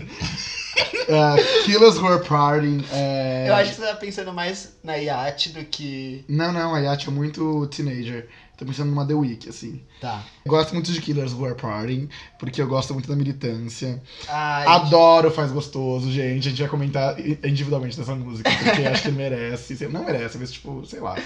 É, Killers Who Are Partying. é, Eu acho que você tá pensando mais na Yacht do que. Não, não, a Yacht é muito teenager. Tô pensando numa The Week, assim. Tá. Eu gosto muito de Killers Who Are Partying, porque eu gosto muito da militância. Ai, Adoro Faz Gostoso, gente. A gente vai comentar individualmente dessa música, porque acho que merece. Não merece, mas tipo, sei lá.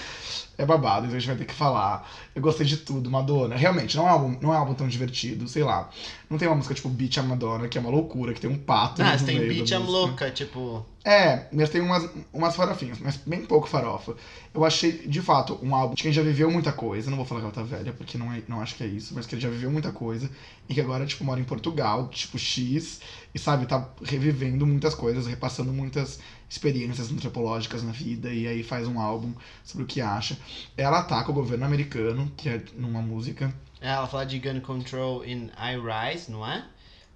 É babado, então a gente vai ter que falar. Eu gostei de tudo, Madonna. Realmente, não é um álbum, não é um álbum tão divertido, sei lá. Não tem uma música tipo Beat a Madonna, que é uma loucura, que tem um pato Ah, tem I'm música. Louca, tipo. É, mas tem umas, umas farofinhas, mas bem pouco farofa. Eu achei, de fato, um álbum de quem já viveu muita coisa. Não vou falar que ela tá velha, porque não, é, não acho que é isso, mas que ele já viveu muita coisa. E que agora, tipo, mora em Portugal, tipo, X. E, sabe, tá revivendo muitas coisas, repassando muitas experiências antropológicas na vida. E aí faz um álbum sobre o que acha. Ela ataca o governo americano, que é numa música. é, Ela fala de Gun Control in I Rise, não é?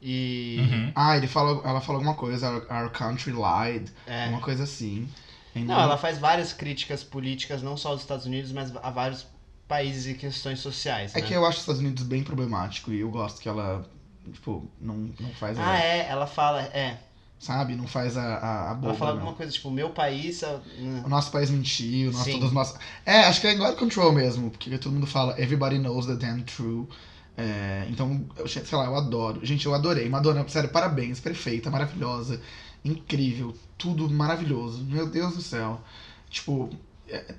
E. Uhum. Ah, ele fala, ela fala alguma coisa, Our, Our Country Lied, É. uma coisa assim. Não, ela faz várias críticas políticas, não só aos Estados Unidos, mas a vários países e questões sociais. É né? que eu acho os Estados Unidos bem problemático e eu gosto que ela, tipo, não, não faz. Ah, é, ela fala, é. Sabe? Não faz a, a, a boba, Ela fala não. alguma coisa, tipo, meu país. a- O nosso país mentiu, Sim. todos os nossos. É, acho que é God Control mesmo, porque todo mundo fala Everybody knows the damn true. É, então, eu, sei lá, eu adoro. Gente, eu adorei. Madonna, sério, parabéns, perfeita, maravilhosa, incrível, tudo maravilhoso. Meu Deus do céu. Tipo, é-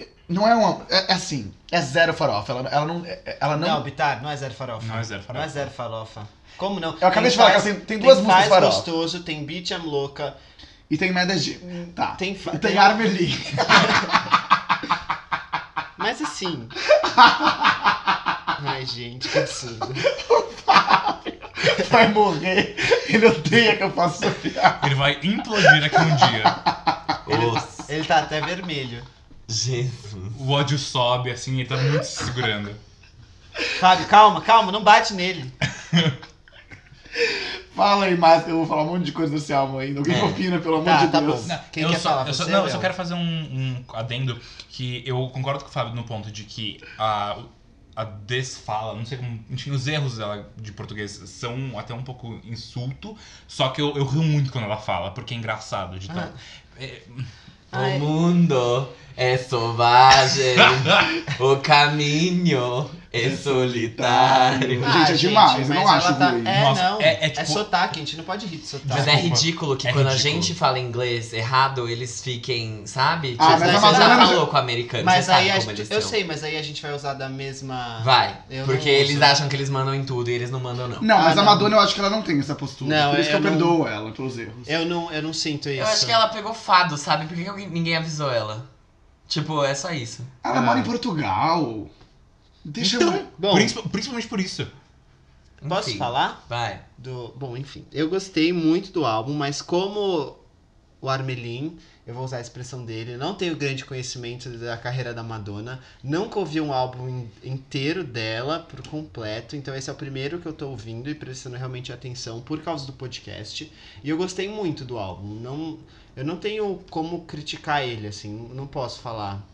é- não é uma. É, é assim, é zero farofa. Ela, ela não. é- Ela não. Não, Bitar, não é zero farofa. Não é zero Não farofa. é zero farofa. Como não? eu acabei Tem de falar Faz- que ela tem, tem duas músicas Faz farofa. Gostoso, tem Beach I'm Louca. E tem Meda G. Tá. Tem, E tem tem- Armeli. Mas assim. Ai, gente, que absurdo. Vai morrer. Ele odeia que eu faça essa piada. Ele vai implodir aqui um dia. Os... Ele tá até vermelho. Jesus. O ódio sobe, assim, ele tá muito se segurando. Fábio, calma, calma, não bate nele. Fala aí que eu vou falar um monte de coisa desse álbum ainda. Alguém É. opina, pelo amor Tá, de tá Deus. bom. Não, Quem eu quer só, falar? eu só- Você não, eu só quero fazer um, um adendo que eu concordo com o Fábio no ponto de que a, a desfala, não sei como. Enfim, os erros dela de português são até um pouco insulto, só que eu, eu rio muito quando ela fala, porque é engraçado de tão. É, Ai. O mundo é selvagem, o caminho é solitário. Gente, é demais, eu não mas acho tá... ruim. É, Nossa, não. é- É, é tipo- sotaque, a gente não pode rir de sotaque. Mas é ridículo que É quando a ridículo. gente fala inglês errado, eles fiquem, sabe? Ah, tipo, mas você a já falou com o americano, Mas você aí sabe a como gente, eles eu sei, mas aí a gente vai usar da mesma. Vai, Eu porque eles uso. acham que eles mandam em tudo e eles não mandam não. Não, mas Ah, a não. Madonna eu acho que ela não tem essa postura. Não, por isso que eu não- perdoo ela pelos erros. Eu não, eu não sinto isso. Eu acho que ela pegou fado, sabe? Por que ninguém avisou ela? Tipo, é só isso. Ela Ah. mora em Portugal. Deixa então, eu. Bom. princip- principalmente por isso. Posso Enfim, falar? Vai. Do... Bom, enfim. Eu gostei muito do álbum, mas como o Armelin, eu vou usar a expressão dele, não tenho grande conhecimento da carreira da Madonna. Nunca ouvi um álbum in- inteiro dela por completo. Então esse é o primeiro que eu tô ouvindo e prestando realmente atenção por causa do podcast. E eu gostei muito do álbum. Não, eu não tenho como criticar ele, assim, não posso falar.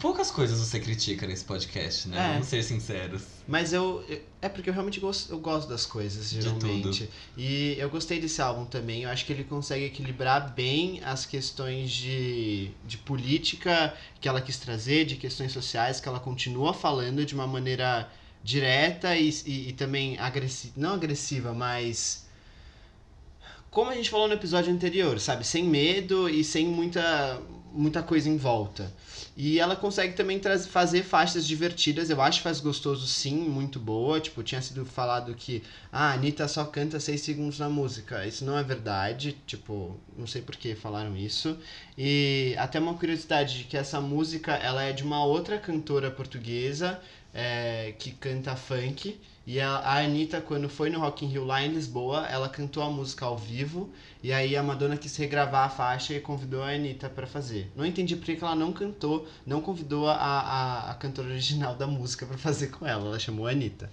Poucas coisas você critica nesse podcast, né? É. Vamos ser sinceros. Mas eu, eu- É porque eu realmente gosto, eu gosto das coisas, De geralmente. E eu gostei desse álbum também. Eu acho que ele consegue equilibrar bem as questões de, de política que ela quis trazer, de questões sociais que ela continua falando de uma maneira direta e, e, e também agressiva. Não agressiva, mas. Como a gente falou no episódio anterior, sabe? Sem medo e sem muita, muita coisa em volta. E ela consegue também traz- fazer faixas divertidas. Eu acho faz gostoso sim, muito boa. Tipo, tinha sido falado que ah, a Anitta só canta 6 segundos na música. Isso não é verdade. Tipo, não sei por que falaram isso. E até uma curiosidade de que essa música ela é de uma outra cantora portuguesa é, que canta funk. E a, a Anitta, quando foi no Rock in Rio lá em Lisboa, ela cantou a música ao vivo. E aí a Madonna quis regravar a faixa e convidou a Anitta pra fazer. Não entendi por que ela não cantou, não convidou a, a, a cantora original da música pra fazer com ela. Ela chamou a Anitta.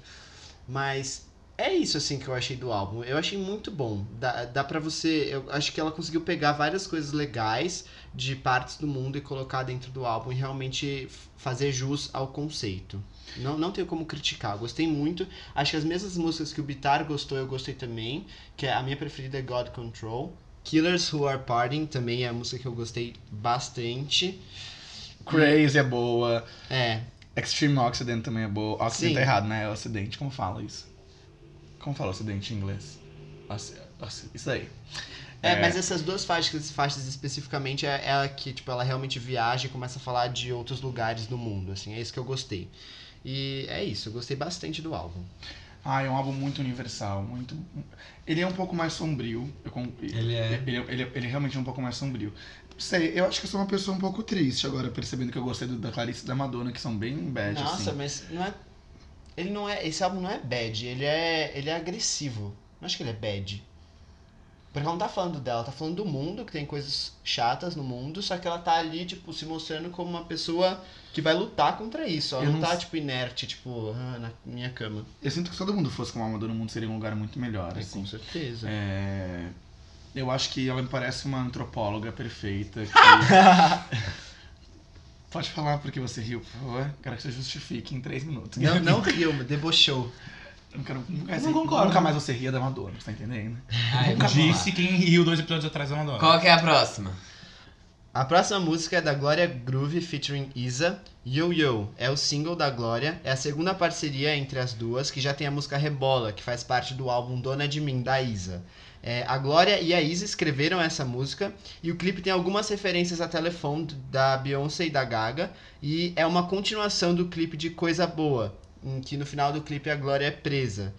Mas é isso assim que eu achei do álbum. Eu achei muito bom. Dá, dá pra você. Eu acho que ela conseguiu pegar várias coisas legais de partes do mundo e colocar dentro do álbum e realmente fazer jus ao conceito. Não, não tenho como criticar, gostei muito. Acho que as mesmas músicas que o Bitar gostou, eu gostei também. Que é a minha preferida é God Control. Killers Who Are Partying também é a música que eu gostei bastante. Crazy é boa. É, Extreme Oxidant também é boa. Oxidant Sim. tá errado, né? É Ocidente. Como fala isso? Como fala Ocidente em inglês? Isso aí. É, É. mas essas duas faixas, faixas especificamente é, é a que, tipo, ela realmente viaja e começa a falar de outros lugares do mundo, assim, é isso que eu gostei. E é isso, eu gostei bastante do álbum. Ah, é um álbum muito universal, muito. Ele é um pouco mais sombrio. Eu Ele é. Ele, ele, ele realmente é um pouco mais sombrio. Não Sei, eu acho que eu sou uma pessoa um pouco triste agora, percebendo que eu gostei do, da Clarice e da Madonna, que são bem bad, Nossa, assim. mas não é. Ele não é. Esse álbum não é bad, ele é. ele é agressivo. Não acho que ele é bad. Porque ela não tá falando dela, ela tá falando do mundo, que tem coisas chatas no mundo, só que ela tá ali, tipo, se mostrando como uma pessoa que vai lutar contra isso. Ela Eu não, não tá, tipo, inerte, tipo, ah, na minha cama. Eu sinto que se todo mundo fosse como a Madonna, o mundo seria um lugar muito melhor, assim. com certeza. É, Eu acho que ela me parece uma antropóloga perfeita. Que... Pode falar porque você riu, por favor. Quero que você justifique em três minutos. Não, não riu, debochou. Eu não quero, nunca, Eu não concordo. nunca mais você ria da Madonna, você tá entendendo? Ai, lá. Disse quem riu dois episódios atrás da Madonna. Qual que é a próxima? A próxima música é da Glória Groove featuring Isa. Yo Yo é o single da Glória, é a segunda parceria entre as duas, que já tem a música Rebola, que faz parte do álbum Dona de Mim, da Isa. É, a Glória e a Isa escreveram essa música e o clipe tem algumas referências a Telephone da Beyoncé e da Gaga e é uma continuação do clipe de Coisa Boa, em que no final do clipe a Glória é presa.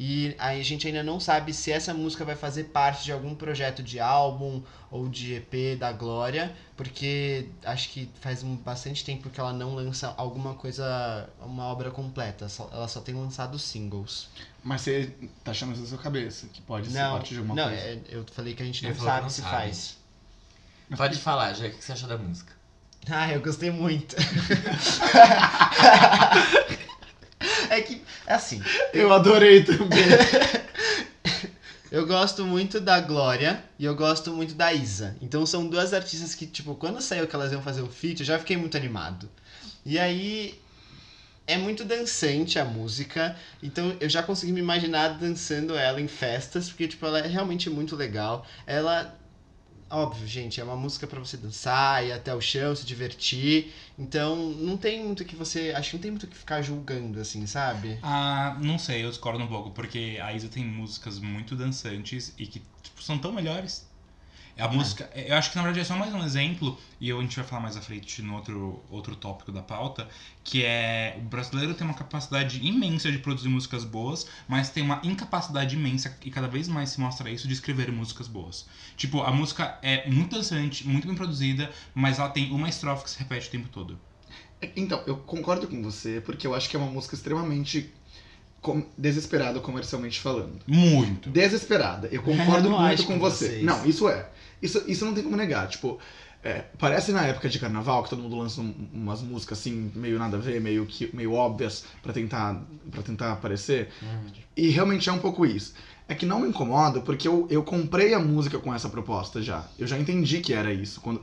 E aí a gente ainda não sabe se essa música vai fazer parte de algum projeto de álbum ou de EP da Glória, porque acho que faz um- bastante tempo que ela não lança alguma coisa, uma obra completa. só- Ela só tem lançado singles. Mas você tá achando isso da sua cabeça, que pode ser não, parte de alguma não coisa. é- eu falei que a gente não que sabe não se sabe. faz. Pode falar, já. O que você achou da música? Ah, eu gostei muito. é que, é assim, Eu adorei também. Eu gosto muito da Glória e eu gosto muito da Isa. Então são duas artistas que, tipo, quando saiu que elas iam fazer o feat, eu já fiquei muito animado. E aí é muito dançante a música, então eu já consegui me imaginar dançando ela em festas, porque tipo, ela é realmente muito legal. Ela Óbvio, gente, é uma música pra você dançar, ir até o chão, se divertir. Então, não tem muito que você. Acho que não tem muito que ficar julgando, assim, sabe? Ah, não sei, eu discordo um pouco, porque a Isa tem músicas muito dançantes e que tipo, são tão melhores. A música, eu acho que na verdade é só mais um exemplo, e a gente vai falar mais à frente no outro, outro tópico da pauta, que é o brasileiro tem uma capacidade imensa de produzir músicas boas, mas tem uma incapacidade imensa, e cada vez mais se mostra isso, de escrever músicas boas. Tipo, a música é muito dançante, muito bem produzida, mas ela tem uma estrofe que se repete o tempo todo. Então, eu concordo com você, porque eu acho que é uma música extremamente com- desesperada comercialmente falando. Muito. Desesperada. Eu concordo Eu muito com você. vocês. Não, isso é. Isso, isso não tem como negar. Tipo, é, parece na época de carnaval que todo mundo lança um- umas músicas assim, meio nada a ver, meio, que, meio óbvias pra tentar, pra tentar aparecer. E realmente é um pouco isso. É que não me incomoda porque eu, eu comprei a música com essa proposta já. Eu já entendi que era isso. Quando,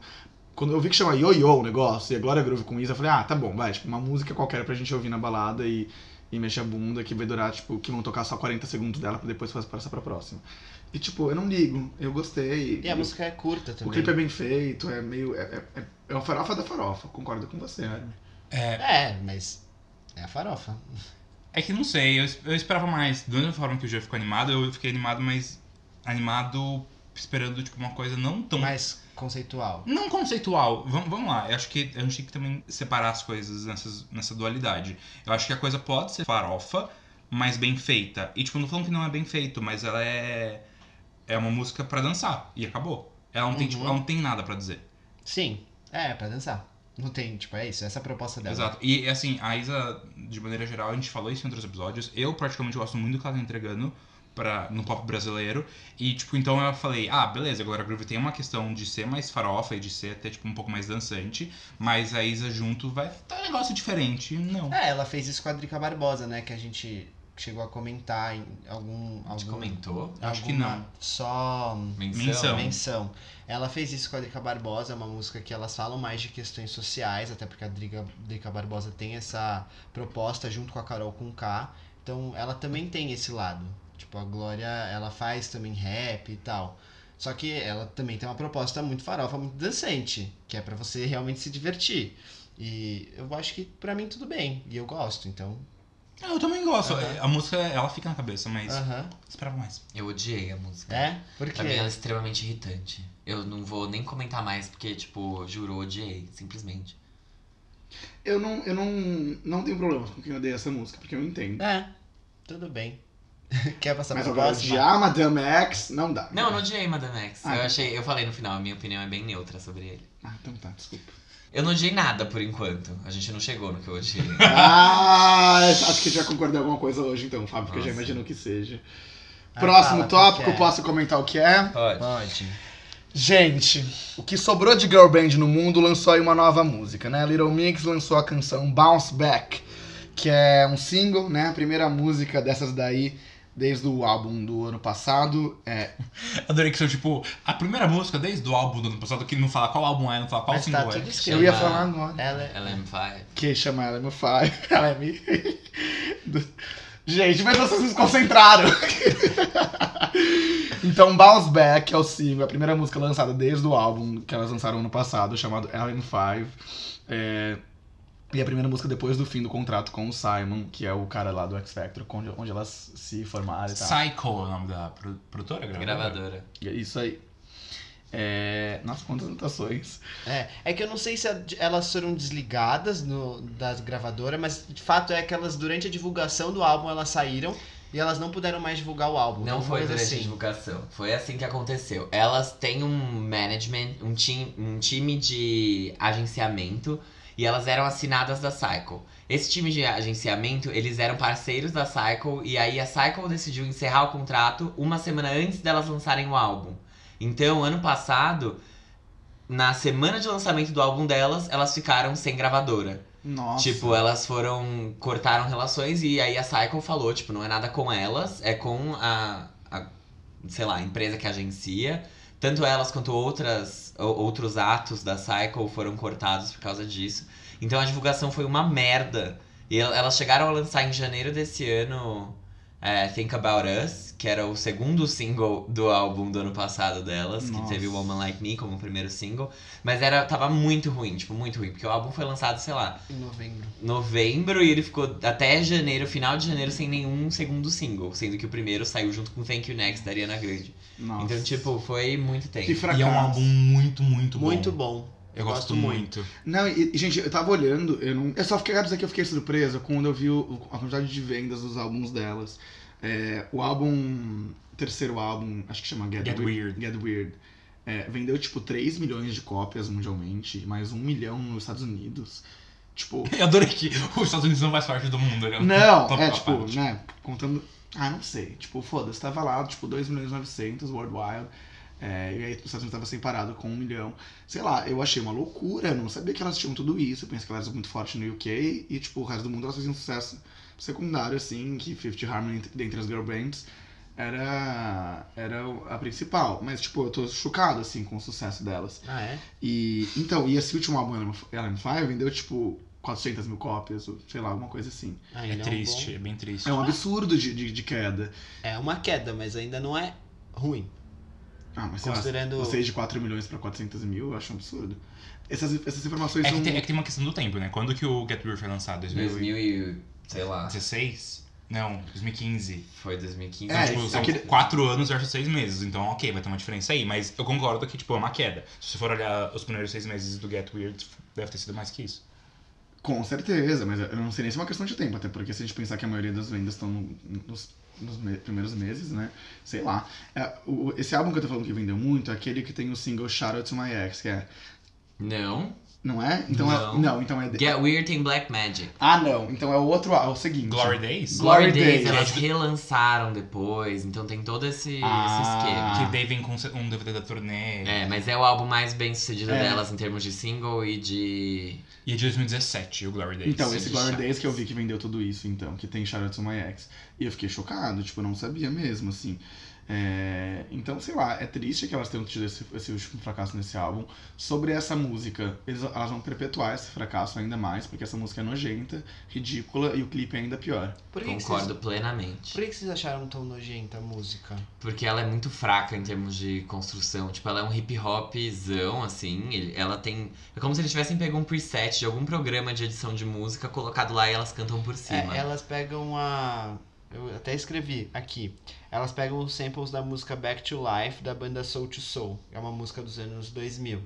quando eu vi que chama Yo-Yo o negócio e a Glória Groove com isso, eu falei, ah, tá bom, vai, tipo, uma música qualquer pra gente ouvir na balada e, e mexer a bunda que vai durar, tipo, que vão tocar só 40 segundos dela pra depois passar pra próxima. E tipo, eu não ligo, eu gostei. E a música é curta O também. clipe é bem feito, é meio. É, é, é, é uma farofa da farofa, concordo com você, né? É, mas é a farofa. É que não sei, eu, eu esperava mais. Da mesma forma que o Jeff ficou animado, eu fiquei animado, mas animado esperando tipo uma coisa não tão Mais conceitual. não conceitual. Vamos, vamos lá. Eu acho que a gente tem que também separar as coisas nessas, nessa dualidade. Eu acho que a coisa pode ser farofa, mas bem feita. E tipo, não falando que não é bem feito, mas ela é é uma música pra dançar e acabou. Ela não tem Uhum. tipo, ela não tem nada pra dizer. Sim, é, pra dançar. Não tem, tipo, é isso, essa é a proposta dela. Exato. E assim, a Isa, de maneira geral, a gente falou isso em outros episódios. Eu praticamente gosto muito do que ela tá entregando pra, no pop brasileiro. E, tipo, então eu falei, ah, beleza, agora a Groove tem uma questão de ser mais farofa e de ser até, tipo, um pouco mais dançante. Mas a Isa junto vai tá um negócio diferente. Não. É, ela fez isso com a Drica Barbosa, né? Que a gente chegou a comentar em algum. A gente comentou? Acho que não. Só Menção. Menção. menção. Ela fez isso com a Drica Barbosa, é uma música que elas falam mais de questões sociais, até porque a Drica, Drica Barbosa tem essa proposta junto com a Carol com K. Então ela também tem esse lado. Tipo, a Glória, ela faz também rap e tal. Só que ela também tem uma proposta muito farofa, muito dançante, que é pra você realmente se divertir. E eu acho que pra mim tudo bem, e eu gosto, então. Ah, Eu também gosto. Aham. A música, ela fica na cabeça, mas Aham. esperava mais. Eu odiei a música. É? Por Pra mim ela é quê? extremamente irritante. Eu não vou nem comentar mais, porque, tipo, jurou, odiei, simplesmente. Eu não, eu não, não tenho problemas com quem odeia essa música, porque eu entendo. É, tudo bem. Quer passar Mas agora, próxima? odiar Madame X, não dá. Não, eu não odiei Madame X. Ah, eu tá. achei, eu falei no final, a minha opinião é bem neutra sobre ele. Ah, então tá, desculpa. Eu não odiei nada por enquanto. A gente não chegou no que eu odiei. Ah, acho que a gente vai concordar em alguma coisa hoje então, Fábio, porque eu já imagino que seja. Ah, Próximo qual tópico, é? posso comentar o que é? Pode. Pode. Gente, o que sobrou de girl band no mundo lançou aí uma nova música, né? Little Mix lançou a canção Bounce Back, que é um single, né? A primeira música dessas daí desde o álbum do ano passado. É, Adorei que são, tipo, a primeira música desde o álbum do ano passado, que não fala qual álbum é, não fala qual Mas single tá é. tudo escrito. eu ia Chama- falar agora. Ela é... LM5. Que chama ela M5. Ela é me. Gente, mas vocês se concentraram. então, Bounce Back é o single, a primeira música lançada desde o álbum que elas lançaram ano passado, chamado LM5. É, E a primeira música depois do fim do contrato com o Simon, que é o cara lá do X Factor, onde, onde elas se formaram e tal. Psycho é o nome da pro- produtora? Gravadora? Gravadora. E é isso aí. É... Nossa, quantas anotações. É, é que eu não sei se a- elas foram desligadas no, das gravadoras, mas de fato é que elas, durante a divulgação do álbum, elas saíram e elas não puderam mais divulgar o álbum. Não foi durante a assim. divulgação. Foi assim que aconteceu. Elas têm um management, um, time, um time de agenciamento e elas eram assinadas da Cycle. Esse time de agenciamento, eles eram parceiros da Cycle e aí a Cycle decidiu encerrar o contrato uma semana antes delas lançarem o álbum. Então, ano passado, na semana de lançamento do álbum delas, elas ficaram sem gravadora. Nossa. Tipo, elas foram. cortaram relações e aí a Cycle falou, tipo, não é nada com elas, é com a. a sei lá, a empresa que agencia. Tanto elas quanto outras, ou- outros atos da Cycle foram cortados por causa disso. Então a divulgação foi uma merda. E el- elas chegaram a lançar em janeiro desse ano é, Think About Us, que era o segundo single do álbum do ano passado delas, Nossa. que teve Woman Like Me como primeiro single. Mas era, tava muito ruim, tipo, muito ruim, porque o álbum foi lançado, sei lá, Em novembro. novembro e ele ficou até janeiro, final de janeiro, sem nenhum segundo single. Sendo que o primeiro saiu junto com Thank You Next da Ariana Grande. Nossa. Então, tipo, foi muito tempo. Que fracasso. E é um álbum muito, muito bom. Muito bom. Eu, gosto muito. Não, e, gente, eu tava olhando, eu não. Eu só fiquei, quero dizer que eu fiquei surpreso quando eu vi o- a quantidade de vendas dos álbuns delas. É, o álbum. Terceiro álbum, acho que chama Get, Get We- Weird. Get Weird. é, vendeu tipo 3 milhões de cópias mundialmente, mais 1 milhão nos Estados Unidos. Tipo, Eu adorei que os Estados Unidos não faz parte do mundo, né? Não, Top é tipo, parte. né, contando. Ah, não sei. Tipo, foda-se, tava lá, tipo, 2 milhões e 900 worldwide. É, e aí os Estados Unidos tava separado com um milhão. Sei lá, eu achei uma loucura, não sabia que elas tinham tudo isso. Eu pensei que elas eram muito fortes no UK e, tipo, o resto do mundo elas faziam sucesso secundário, assim, que Fifth Harmony dentre as girl bands era, era a principal. Mas, tipo, eu tô chocado, assim, com o sucesso delas. Ah, é? E, então, e esse último álbum, Ellen Five, vendeu, tipo, 400 mil cópias, ou sei lá, alguma coisa assim. Ah, É ainda um triste, bom- é bem triste. É um absurdo de, de, de queda. É uma queda, mas ainda não é ruim. Ah, mas sei lá, Considerando- vocês de 4 milhões pra 400 mil, eu acho um absurdo. Essas, essas informações É são... que, tem, é que tem uma questão do tempo, né? Quando que o Get Weird foi lançado? 2000 e. sei lá. 2016? Não, 2015. Foi 2015. Então, É, tipo, são aquele- quatro anos versus seis meses. Então, ok, vai ter uma diferença aí. Mas eu concordo que, tipo, é uma queda. Se você for olhar os primeiros seis meses do Get Weird, deve ter sido mais que isso. Com certeza, mas eu não sei nem se é uma questão de tempo, até porque se a gente pensar que a maioria das vendas estão no- nos, nos me- primeiros meses, né? Sei lá. É, o- esse álbum que eu tô falando que vendeu muito é aquele que tem o single Shout Out to My Ex, que é... Não. Não é? Então é... Não. Não, então é... de- Get Weird tem Black Magic. Ah, não. Então é o outro... É o seguinte. Glory Days? Glory Glory Days, Days. elas É, relançaram depois, então tem todo esse, Ah. esse esquema. Que daí vem com um DVD da turnê. É, mas é o álbum mais bem sucedido É. delas em termos de single e de. E é de 2017, o Glory Days. Então, esse Glory. Days que eu vi que vendeu tudo isso, então, que tem to My Ex. E eu fiquei chocado, tipo, eu não sabia mesmo, assim. É, Então, sei lá, é triste que elas tenham tido esse, esse último fracasso nesse álbum. Sobre essa música, eles- elas vão perpetuar esse fracasso ainda mais, porque essa música é nojenta, ridícula e o clipe é ainda pior. Por que, que Concordo vocês, plenamente. por que, vocês acharam tão nojenta a música? Porque ela é muito fraca em termos de construção. Tipo, ela é um hip hopzão, assim. Ela tem. É como se eles tivessem pego um preset de algum programa de edição de música, colocado lá e elas cantam por cima. É, elas pegam a. Eu até escrevi aqui. Elas pegam os samples da música Back to Life da banda Soul to Soul. É uma música dos anos 2000.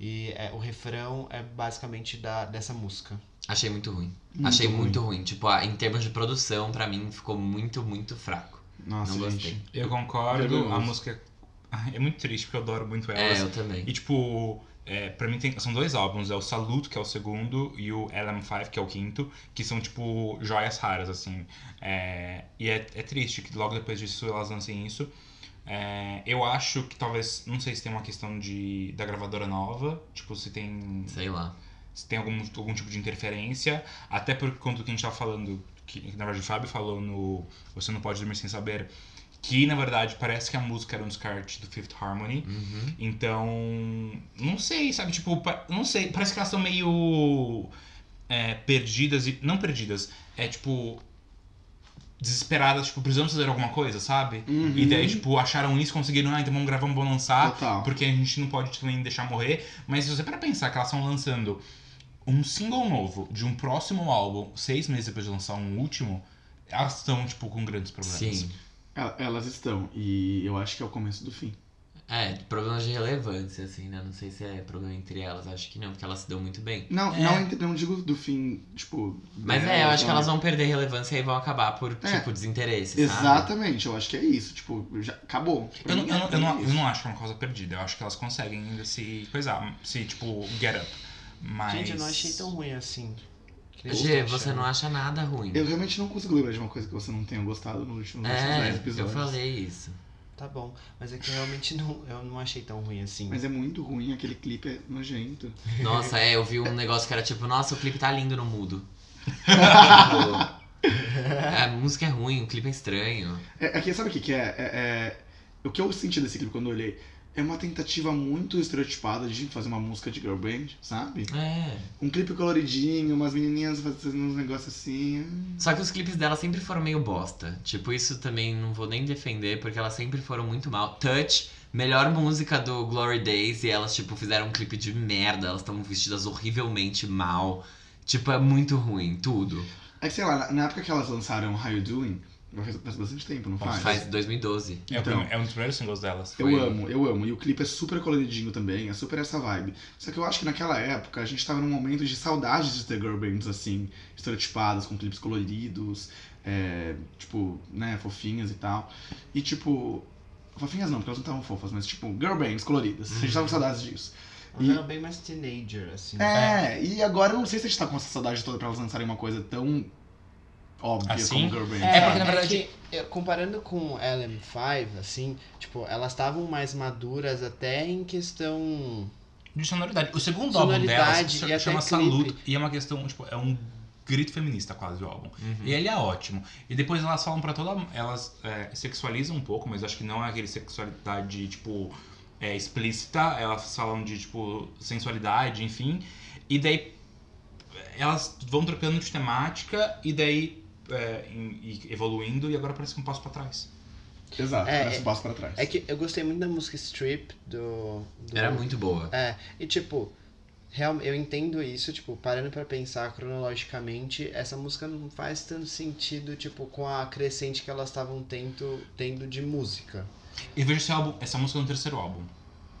E é, o refrão é basicamente da, dessa música. Achei muito ruim. Muito Achei ruim. muito ruim. Tipo, a- em termos de produção, pra mim, ficou muito, muito fraco. Nossa, Não gente. gostei. Eu concordo, Vergonhoso. a música Ai, é muito triste porque eu adoro muito É, elas. eu também. E tipo, é, pra mim tem, são dois álbuns, é o Salute, que é o segundo, e o LM5, que é o quinto, que são tipo joias raras, assim. É, e é, é triste que logo depois disso elas lancem isso. É, eu acho que talvez, não sei se tem uma questão de, da gravadora nova, tipo, se tem Sei lá. se tem algum, algum tipo de interferência, até por conta do que a gente tava falando, que na verdade o Fábio falou no Você Não Pode Dormir Sem Saber, que na verdade parece que a música era um descarte do Fifth Harmony. Uhum. Então, não sei, sabe? Tipo, não sei, parece que elas estão meio é, perdidas e. Não perdidas, é tipo. Desesperadas, tipo, precisamos fazer alguma coisa, sabe? Uhum. E daí, tipo, acharam isso, conseguiram, ah, então vamos gravar, vamos lançar, Total. porque a gente não pode também deixar morrer. Mas se você para pensar que elas estão lançando um single novo de um próximo álbum, seis meses depois de lançar um último, elas estão, tipo, com grandes problemas. Sim. El- Elas estão, e eu acho que é o começo do fim. É, problemas de relevância, assim, né? Não sei se é problema entre elas, acho que não, porque elas se dão muito bem. Não, É. não, não digo do fim, tipo. Mas delas, é, eu acho que não. elas vão perder relevância e vão acabar por, É. tipo, desinteresse, sabe? Exatamente, eu acho que é isso. Tipo, já acabou. Eu não, mim, eu, não, é eu, não, eu não acho que é uma coisa perdida. Eu acho que elas conseguem ainda se coisar, se, tipo, get up. Mas... Gente, eu não achei tão ruim assim. Estão você não acha nada ruim. Eu realmente não consigo lembrar de uma coisa que você não tenha gostado nos últimos É, 10 eu episódios. falei isso. Tá bom, mas é que realmente não, eu não achei tão ruim assim. Mas é muito ruim, aquele clipe é nojento. Nossa, é, eu vi um negócio que era tipo, nossa, o clipe tá lindo no mudo. É, a música é ruim, o clipe é estranho. É, é que sabe o que, que é? É- é- O que eu senti desse clipe quando eu olhei é uma tentativa muito estereotipada de fazer uma música de girl band, sabe? É. Um clipe coloridinho, umas menininhas fazendo uns negócios assim. hum. Só que os clipes dela sempre foram meio bosta. Tipo, isso também não vou nem defender, porque elas sempre foram muito mal. Touch, melhor música do Glory Days, e elas, tipo, fizeram um clipe de merda. Elas estão vestidas horrivelmente mal. Tipo, é muito ruim, tudo. É que sei lá, na época que elas lançaram How You Doing, faz, faz bastante tempo, não faz? Faz 2012. É, Então. é um dos primeiros singles delas. Eu Foi. amo, eu amo. E o clipe é super coloridinho também, é super essa vibe. Só que eu acho que naquela época a gente tava num momento de saudades de ter girl bands assim, estereotipadas, com clipes coloridos, é, tipo, né, fofinhas e tal. E tipo. Fofinhas não, porque elas não estavam fofas, mas tipo, girl bands coloridas. A gente tava com saudades disso. Ela era bem mais teenager, assim. É, e agora eu não sei se a gente tá com essa saudade toda pra elas lançarem uma coisa tão óbvia Assim? como Girl Band. É, porque, na verdade- que, eh, comparando com LM5, assim, tipo, elas estavam mais maduras até em questão. De sonoridade. O segundo álbum Sonoridade delas e até chama. Salute e é uma questão, tipo, é um grito feminista quase o álbum. E ele é ótimo. E depois elas falam pra toda. Elas é, sexualizam um pouco, mas acho que não é aquele sexualidade, tipo, é, explícita. Elas falam de, tipo, sensualidade, enfim. E daí elas vão trocando de temática e daí é, em- e evoluindo e agora parece que um passo pra trás. Exato, É, parece um passo pra trás. É que eu gostei muito da música Strip do. do- Era muito boa. É, e tipo, real, eu entendo isso, tipo, parando pra pensar cronologicamente, essa música não faz tanto sentido, tipo, com a crescente que elas estavam tendo, tendo de música. E vejo esse álbum, essa música no terceiro álbum,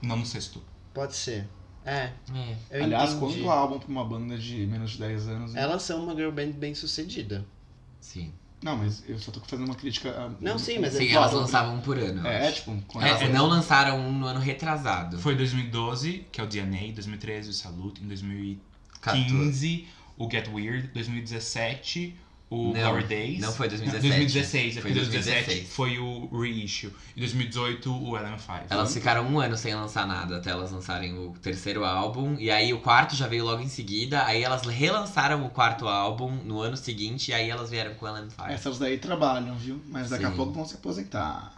não no sexto. Pode ser. É, É. eu Aliás, entendi. quanto álbum pra uma banda de menos de 10 anos? né? Elas são uma girl band bem sucedida. Sim. Não, mas eu só tô fazendo uma crítica. a- Não, sim, mas Sim, é- elas lançavam um por ano. É, é acho. tipo. quando Elas elas- não lançaram um no ano retrasado. Foi 2012, que é o DNA, 2013 o Salute, em 2015 14. o Get Weird, 2017 o Não, Glory Days. não foi 2017. 2016, é Foi porque 2017 2016. foi o reissue. E 2018 o LM5. Elas ficaram um ano sem lançar nada até elas lançarem o terceiro álbum. E aí o quarto já veio logo em seguida. Aí elas relançaram o quarto álbum no ano seguinte. E aí elas vieram com o LM5. Essas daí trabalham, viu? Mas daqui a Sim. pouco vão se aposentar.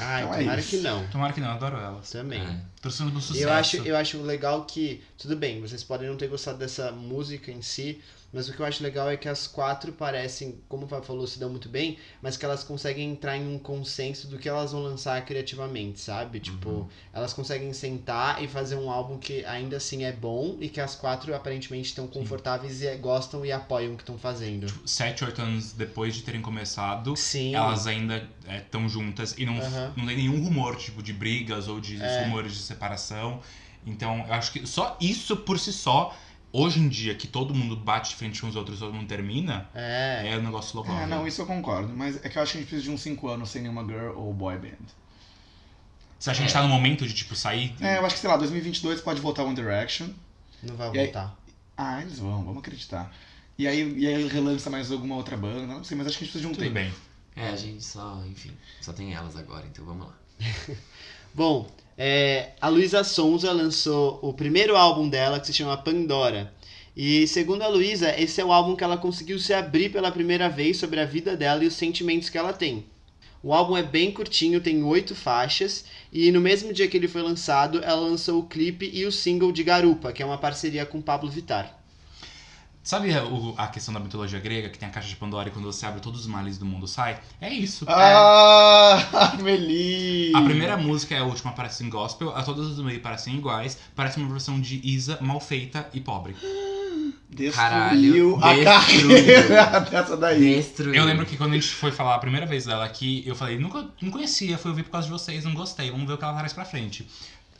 Ai, Então é tomara isso. que não. Tomara que não, eu adoro elas. Também. É. Torcendo no sucesso. Eu acho, eu acho legal que, tudo bem, vocês podem não ter gostado dessa música em si, mas o que eu acho legal é que as quatro parecem, como o Fábio falou, se dão muito bem, mas que elas conseguem entrar em um consenso do que elas vão lançar criativamente, sabe? Tipo, Uhum. elas conseguem sentar e fazer um álbum que ainda assim é bom e que as quatro aparentemente estão confortáveis e é- gostam e apoiam o que estão fazendo. Sete, oito anos depois de terem começado, Sim. elas ainda estão juntas e não, Aham. não tem nenhum rumor tipo de brigas ou de É. rumores de separação. Então, eu acho que só isso por si só, hoje em dia, que todo mundo bate de frente com os outros, todo mundo termina, É. é um negócio louvável. É, não, isso eu concordo. Mas é que eu acho que a gente precisa de uns 5 anos sem nenhuma girl ou boy band. Você acha que a gente tá no momento de, tipo, sair? É, eu acho que, sei lá, 2022 pode voltar One Direction. Não vai E aí- voltar. Ah, eles vão, vamos acreditar. E aí, e aí relança mais alguma outra banda, não sei, mas acho que a gente precisa de um Tudo tempo. bem. É, a gente só, enfim, só tem elas agora, então vamos lá. Bom, é, a Luísa Sonza lançou o primeiro álbum dela, que se chama Pandora. E segundo a Luísa, esse é o álbum que ela conseguiu se abrir pela primeira vez sobre a vida dela e os sentimentos que ela tem. O álbum é bem curtinho, tem oito faixas, e no mesmo dia que ele foi lançado, ela lançou o clipe e o single de Garupa, que é uma parceria com Pablo Vittar. Sabe a, o- a questão da mitologia grega, que tem a caixa de Pandora e quando você abre todos os males do mundo sai? É isso. Ah, Meli! A primeira música é a última, parece em gospel, a todas as meio parecem iguais, parece uma versão de Isa mal feita e pobre. Destruiu Caralho, a destruiu. carreira dessa daí. Destruiu. Eu lembro que quando a gente foi falar a primeira vez dela aqui, eu falei, nunca não conhecia, fui ouvir por causa de vocês, não gostei, vamos ver o que ela traz pra frente.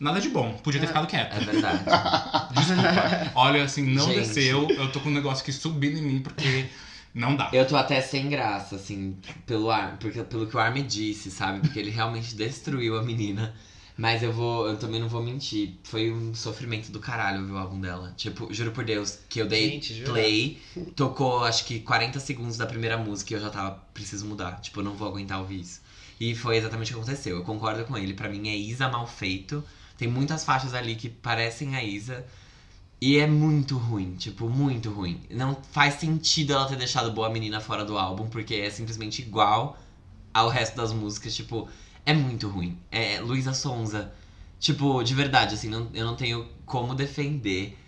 Nada de bom, podia ter ficado quieta. É verdade. Desculpa. Olha, assim, não Gente. desceu, eu tô com um negócio que subindo em mim porque não dá. Eu tô até sem graça, assim, pelo, ar, porque, pelo que o Ar me disse, sabe? Porque ele realmente destruiu a menina. Mas eu vou. Eu também não vou mentir. Foi um sofrimento do caralho ouvir o álbum dela. Tipo, juro por Deus, que eu dei Gente, play, tocou acho que 40 segundos da primeira música e eu já tava, preciso mudar. Tipo, eu não vou aguentar ouvir isso. E foi exatamente o que aconteceu. Eu concordo com ele. Pra mim é Isa mal feito. Tem muitas faixas ali que parecem a Isa. E é muito ruim, tipo, muito ruim. Não faz sentido ela ter deixado Boa Menina fora do álbum, porque é simplesmente igual ao resto das músicas, tipo, é muito ruim. É Luísa Sonza. Tipo, de verdade, assim, não- eu não tenho como defender.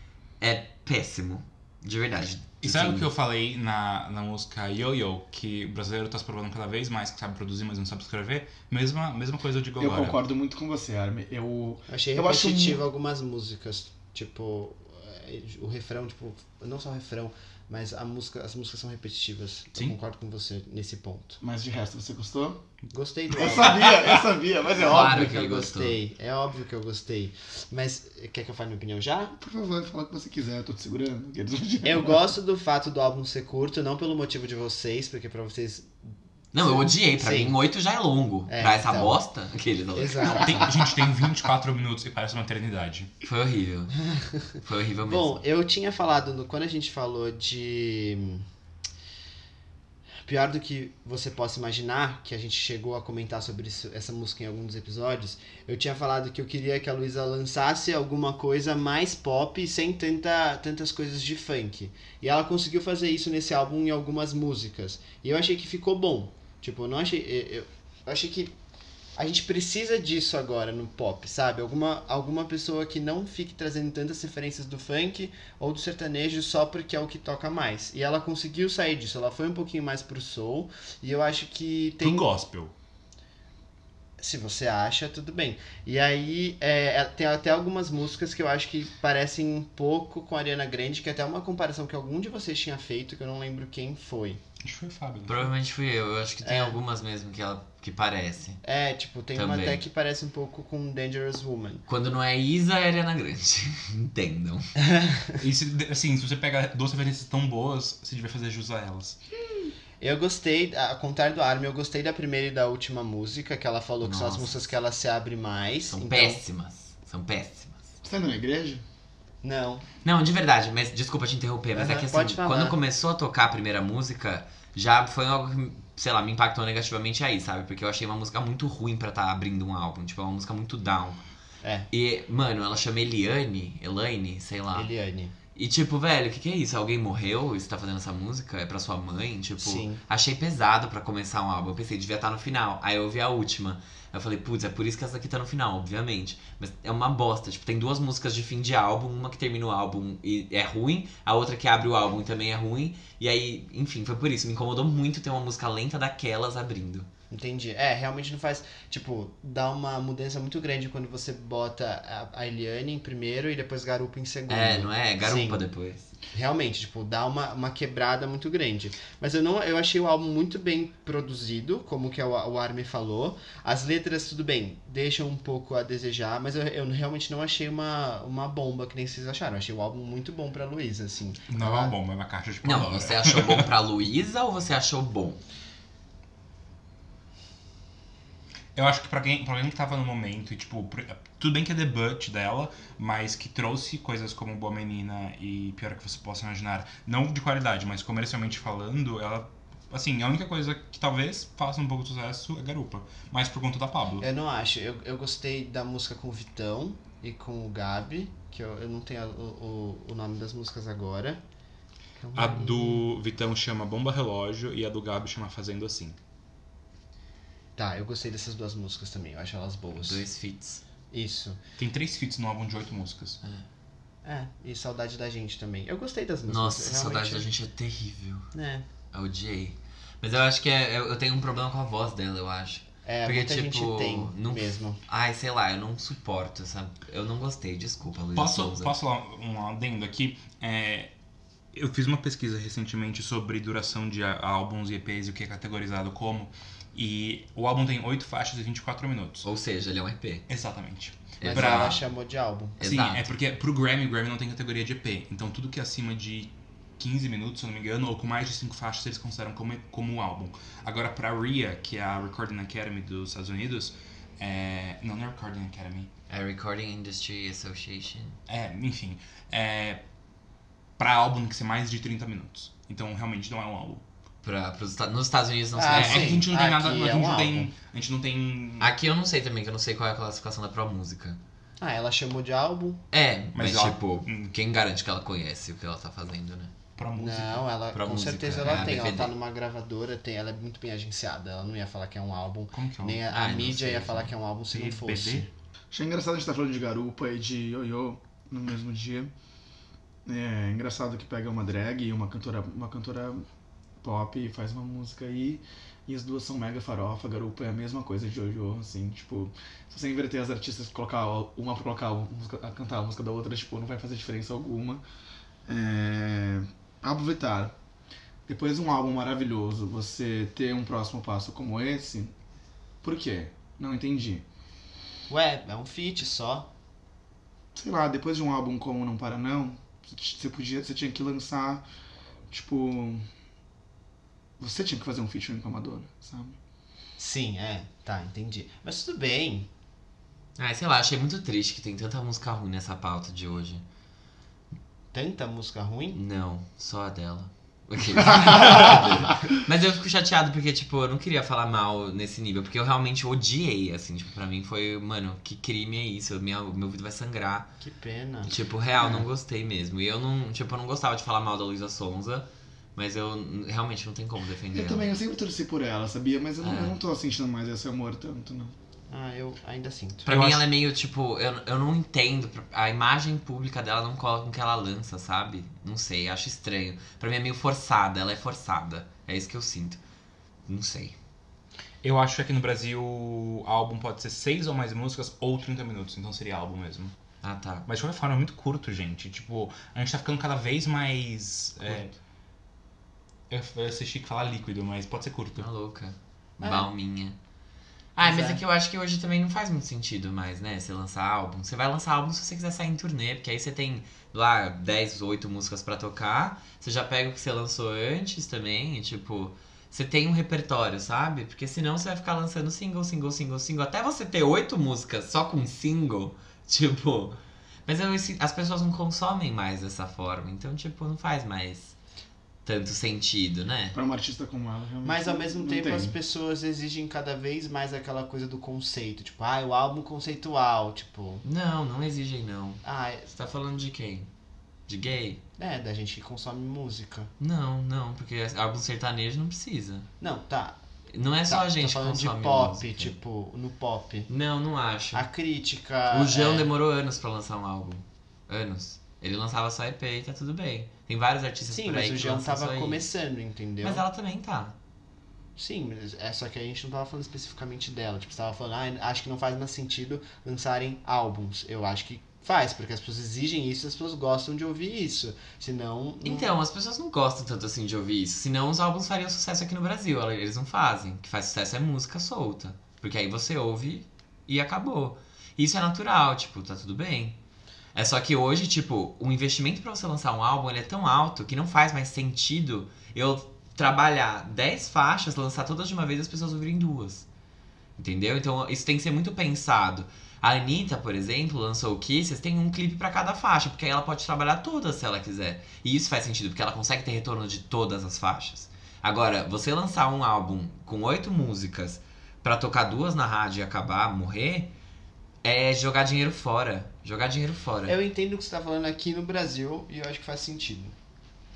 É péssimo. De verdade. E sabe o que eu falei na, na música Yo Yo? Que o brasileiro tá se provando cada vez mais que sabe produzir, mas não sabe escrever? Mesma, mesma coisa eu digo Eu agora. concordo muito com você, Armin. Eu. Eu achei Eu acho repetitivo algumas músicas, tipo, é, o refrão, tipo, não só o refrão, mas a música, as músicas são repetitivas. Sim. Eu concordo com você nesse ponto. Mas de resto, você gostou? Gostei do Eu álbum. sabia, eu sabia, mas é Claro óbvio. que que eu gostou. gostei. É óbvio que eu gostei. Mas quer que eu fale minha opinião já? Por favor, fala o que você quiser, eu tô te segurando. Eu gosto do fato do álbum ser curto, não pelo motivo de vocês, porque pra vocês Não, eu odiei. Pra Sim. mim, 8 já é longo. É, pra essa então. bosta, aquele Exato. Tem- gente, tem 24 minutos e parece uma eternidade. Foi horrível. Foi horrível mesmo. Bom, eu tinha falado, no- quando a gente falou de. Pior do que você possa imaginar, que a gente chegou a comentar sobre isso- essa música em alguns episódios, eu tinha falado que eu queria que a Luísa lançasse alguma coisa mais pop, sem tanta, tantas coisas de funk. E ela conseguiu fazer isso nesse álbum em algumas músicas. E eu achei que ficou bom. Tipo, eu não achei. Eu- eu achei que a gente precisa disso agora no pop, sabe? Alguma, alguma pessoa que não fique trazendo tantas referências do funk ou do sertanejo só porque é o que toca mais. E ela conseguiu sair disso, ela foi um pouquinho mais pro soul, e eu acho que tem. Pro gospel. Se você acha, tudo bem. E aí, é, é, tem até algumas músicas que eu acho que parecem um pouco com a Ariana Grande, que é até uma comparação que algum de vocês tinha feito, que eu não lembro quem foi. Acho que foi o Fábio. Provavelmente fui eu. Eu acho que tem É. algumas mesmo que ela que parece. É, tipo, tem uma Também. até que parece um pouco com Dangerous Woman. Quando não é Isa, é Ariana Grande. Entendam. E se, assim, se você pega duas referências tão boas, você devia fazer jus a elas. Eu gostei, ao contrário do Armin, eu gostei da primeira e da última música, que ela falou que são as Nossa. músicas que ela se abre mais. São então- péssimas. São péssimas. Você tá indo na igreja? Não. Não, de verdade, mas desculpa te interromper, mas é Aham, que assim, quando começou a tocar a primeira música, já foi algo que, sei lá, me impactou negativamente aí, sabe? Porque eu achei uma música muito ruim pra estar abrindo um álbum. Tipo, é uma música muito down. É. E, mano, ela chama Eliane, Elaine, sei lá. Eliane. E tipo, velho, o que, que é isso? Alguém morreu e você tá fazendo essa música? É pra sua mãe? Tipo, Sim. achei pesado pra começar um álbum. Eu pensei, devia estar no final. Aí eu ouvi a última. Eu falei, putz, é por isso que essa aqui tá no final, obviamente. Mas é uma bosta. Tipo, tem duas músicas de fim de álbum, uma que termina o álbum e é ruim, a outra que abre o álbum e também é ruim. E aí, enfim, foi por isso. Me incomodou muito ter uma música lenta daquelas abrindo. Entendi. É, realmente não faz. Tipo, dá uma mudança muito grande quando você bota a, a Eliane em primeiro e depois Garupa em segundo. É, não é? Garupa Sim. depois. Realmente, tipo, dá uma, uma quebrada muito grande. Mas eu não eu achei o álbum muito bem produzido, como que o, o Armin falou. As letras, tudo bem, deixam um pouco a desejar, mas eu, eu realmente não achei uma, uma bomba que nem vocês acharam. Eu achei o álbum muito bom pra Luísa, assim. Não é uma bomba, é uma caixa de Não, Pandora. você achou bom pra Luísa ou você achou bom? Eu acho que pra quem, pra alguém que tava no momento, e tipo, tudo bem que é debut dela, mas que trouxe coisas como Boa Menina e Pior que você possa imaginar, não de qualidade, mas comercialmente falando, ela. Assim, a única coisa que talvez faça um pouco de sucesso é Garupa. Mas por conta da Pablo. Eu não acho. Eu, eu gostei da música com o Vitão e com o Gabi, que eu, eu não tenho a- o, o, o nome das músicas agora. A do Vitão chama Bomba Relógio e a do Gabi chama Fazendo Assim. Tá, eu gostei dessas duas músicas também, eu acho elas boas. Dois feats. Isso. Tem três feats no álbum de oito músicas. É, e Saudade da Gente também. Eu gostei das músicas. Nossa, realmente- saudade da gente é terrível. É, Eu odiei. Mas eu acho que é, eu tenho um problema com a voz dela, eu acho. é Porque, muita tipo, gente tem não- mesmo. Ai, sei lá, eu não suporto essa. Eu não gostei, desculpa, Luísa Posso, Souza. posso falar um adendo aqui? É, eu fiz uma pesquisa recentemente sobre duração de álbuns e EPs e o que é categorizado como. E o álbum tem 8 faixas e 24 minutos. Ou seja, ele é um EP. Exatamente. Mas Pra- ela chamou de álbum. Sim, Exato. é porque pro Grammy, o Grammy não tem categoria de EP. Então tudo que é acima de 15 minutos, se eu não me engano, ou com mais de 5 faixas, eles consideram como, como um álbum. Agora pra RIA, que é a Recording Academy dos Estados Unidos, é... não, não é Recording Academy, É Recording Industry Association. É, enfim. É. Pra álbum tem que ser mais de 30 minutos. Então realmente não é um álbum. Pra, pros, nos Estados Unidos não Ah, sei. é, é que a gente não tem Aqui nada. A é gente, um não tem, a gente não tem. Aqui eu não sei também, que eu não sei qual é a classificação da Pro Música. Ah, ela chamou de álbum? É, mas, Mas tipo, Hum. quem garante que ela conhece o que ela tá fazendo, né? Pra música. Não, ela Pra com música, certeza é ela a tem. Ela tá numa gravadora, tem, ela é muito bem agenciada. Ela não ia falar que é um álbum. Como que é? o- Nem a, a Ah, não mídia sei, ia falar né? que é um álbum se não fosse. Achei engraçado a gente tá falando de garupa e de ioiô no mesmo dia. É engraçado que pega uma drag e uma cantora, uma cantora pop e faz uma música aí. E as duas são mega farofa, garupa é a mesma coisa de ioiô, assim, tipo, se você inverter as artistas colocar uma pra colocar a, música, a cantar a música da outra, tipo, não vai fazer diferença alguma. É... Pablo Vittar. Depois de um álbum maravilhoso, você ter um próximo passo como esse, por quê? Não entendi. Ué, é um feat só. sei lá, depois de um álbum como Não Para Não, você podia, você tinha que lançar, tipo, Você tinha que fazer um featuring com a Madonna, sabe? Sim, é. Tá, entendi. Mas tudo bem. Ai, sei lá, achei muito triste que tem tanta música ruim nessa pauta de hoje. Tanta música ruim. Não, só a dela. Ok. Mas eu fico chateado porque, tipo, eu não queria falar mal nesse nível, porque eu realmente odiei, assim, tipo, pra mim foi, mano, que crime é isso? Minha, meu ouvido vai sangrar. Que pena. Tipo, real, É. não gostei mesmo. E eu não, tipo, eu não gostava de falar mal da Luísa Sonza, mas eu realmente não tem como defender Eu ela. também, eu sempre torci por ela, sabia? Mas eu não, É. eu não tô sentindo mais esse amor tanto, não. Ah, eu ainda sinto. Pra Eu mim acho- ela é meio, tipo, eu, eu não entendo. A imagem pública dela não cola com o que ela lança, sabe? Não sei, acho estranho. Pra mim é meio forçada, ela é forçada. É isso que eu sinto. Não sei. Eu acho que aqui no Brasil o álbum pode ser 6 ou mais músicas ou 30 minutos, então seria álbum mesmo. Ah, tá. Mas de qualquer forma é muito curto, gente. Tipo, a gente tá ficando cada vez mais. É, eu assisti que falar líquido, mas pode ser curto. Tá louca. É. Balminha. Ah, mas é. é que eu acho que hoje também não faz muito sentido mais, né? Você lançar álbum. Você vai lançar álbum se você quiser sair em turnê, porque aí você tem lá 10, 8 músicas pra tocar. Você já pega o que você lançou antes também, e tipo. Você tem um repertório, sabe? Porque senão você vai ficar lançando single, single, single, single. Até você ter oito músicas só com single, tipo. Mas eu, as pessoas não consomem mais dessa forma. Então, tipo, não faz mais tanto sentido, né? Pra uma artista como ela, realmente. Mas ao mesmo não tempo tem. as pessoas exigem cada vez mais aquela coisa do conceito. Tipo, ah, o álbum conceitual. Tipo, Não, não exigem, não. ah, é- Você tá falando de quem? De gay? é, da gente que consome música. Não, não, porque álbum sertanejo não precisa. Não, tá. Não é só tá, a gente tô falando que de consome pop, música. tipo, no pop. Não, não acho. A crítica. O João é, demorou anos pra lançar um álbum. Anos. Ele lançava só EP e tá tudo bem. Tem vários artistas Sim, por mas aí o que João lançam tava começando, entendeu? Mas ela também tá. Sim, mas é só que a gente não tava falando especificamente dela. Tipo, você tava falando, ah, acho que não faz mais sentido lançarem álbuns. Eu acho que faz, porque as pessoas exigem isso e as pessoas gostam de ouvir isso. Senão. não- Então, as pessoas não gostam tanto assim de ouvir isso. Senão os álbuns fariam sucesso aqui no Brasil. Eles não fazem. O que faz sucesso é música solta. Porque aí você ouve e acabou. Isso é natural, tipo, tá tudo bem. É só que hoje, tipo, o investimento pra você lançar um álbum é tão alto que não faz mais sentido eu trabalhar 10 faixas, lançar todas de uma vez e as pessoas ouvirem duas. Entendeu? Então isso tem que ser muito pensado. A Anitta, por exemplo, lançou o Kisses, tem um clipe pra cada faixa, porque aí ela pode trabalhar todas se ela quiser. E isso faz sentido, porque ela consegue ter retorno de todas as faixas. Agora, você lançar um álbum com oito músicas pra tocar duas na rádio e acabar, morrer, é jogar dinheiro fora. Jogar dinheiro fora. Eu entendo o que você tá falando aqui no Brasil e eu acho que faz sentido.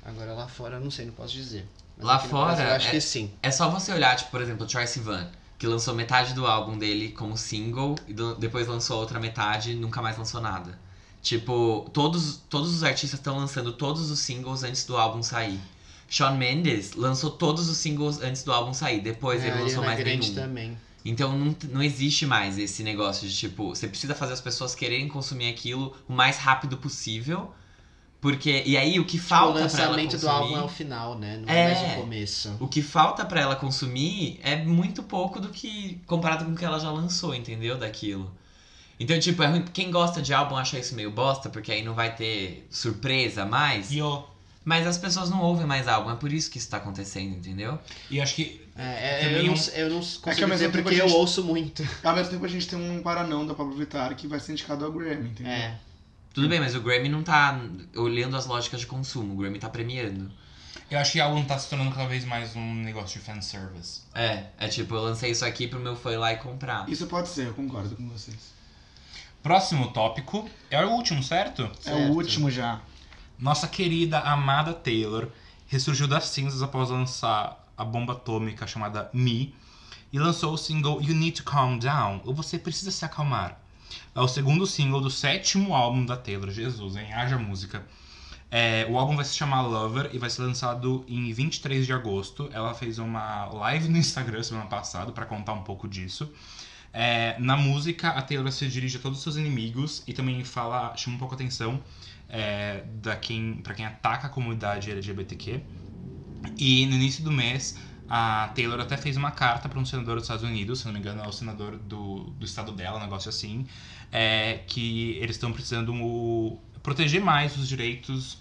Agora lá fora eu não sei, não posso dizer. Mas Lá fora, Brasil eu acho é- que sim. É só você olhar, tipo, por exemplo, o Troye Sivan, que lançou metade do álbum dele como single e do- depois lançou a outra metade e nunca mais lançou nada. Tipo, todos, todos os artistas estão lançando todos os singles antes do álbum sair. Shawn Mendes lançou todos os singles antes do álbum sair, depois É, ele lançou mais Grande nenhum. também. Então não, não existe mais esse negócio de tipo, você precisa fazer as pessoas quererem consumir aquilo o mais rápido possível. Porque. E aí o que Tipo, o falta pra ela lançamento consumir. do álbum é o final, né? Não é, É. mais o começo. O que falta pra ela consumir é muito pouco do que comparado com o que ela já lançou, entendeu? Daquilo. Então, tipo, é ruim. Quem gosta de álbum acha isso meio bosta, porque aí não vai ter surpresa a mais. E eu, Mas as pessoas não ouvem mais álbum, é por isso que isso tá acontecendo, entendeu? e eu acho que É, é, Também eu, não, um- eu não ao consigo mesmo dizer tempo porque gente- eu ouço muito. Ao mesmo tempo a gente tem um Paranão da Pablo Vittar que vai ser indicado ao Grammy, entendeu? É. Tudo bem, mas o Grammy não tá olhando as lógicas de consumo, o Grammy tá premiando. eu acho que o álbum tá se tornando cada vez mais um negócio de fanservice. É, é tipo, eu lancei isso aqui pro meu fã ir lá e comprar. Isso pode ser, eu concordo com vocês. Próximo tópico é o último, certo? É Certo. o último já. Nossa querida amada Taylor ressurgiu das cinzas após lançar a bomba atômica chamada Me e lançou o single You Need to Calm Down, ou Você Precisa Se Acalmar. É o segundo single do sétimo álbum da Taylor, Jesus, hein? Haja música. É, o álbum vai se chamar Lover e vai ser lançado em 23 de agosto. Ela fez uma live no Instagram semana passada para contar um pouco disso. É, na música, a Taylor se dirige a todos os seus inimigos e também fala, chama um pouco a atenção é, da quem, para quem ataca a comunidade LGBTQ. E no início do mês, a Taylor até fez uma carta para um senador dos Estados Unidos, se não me engano, é o senador do, do estado dela, um negócio assim, é, que eles estão precisando o- proteger mais os direitos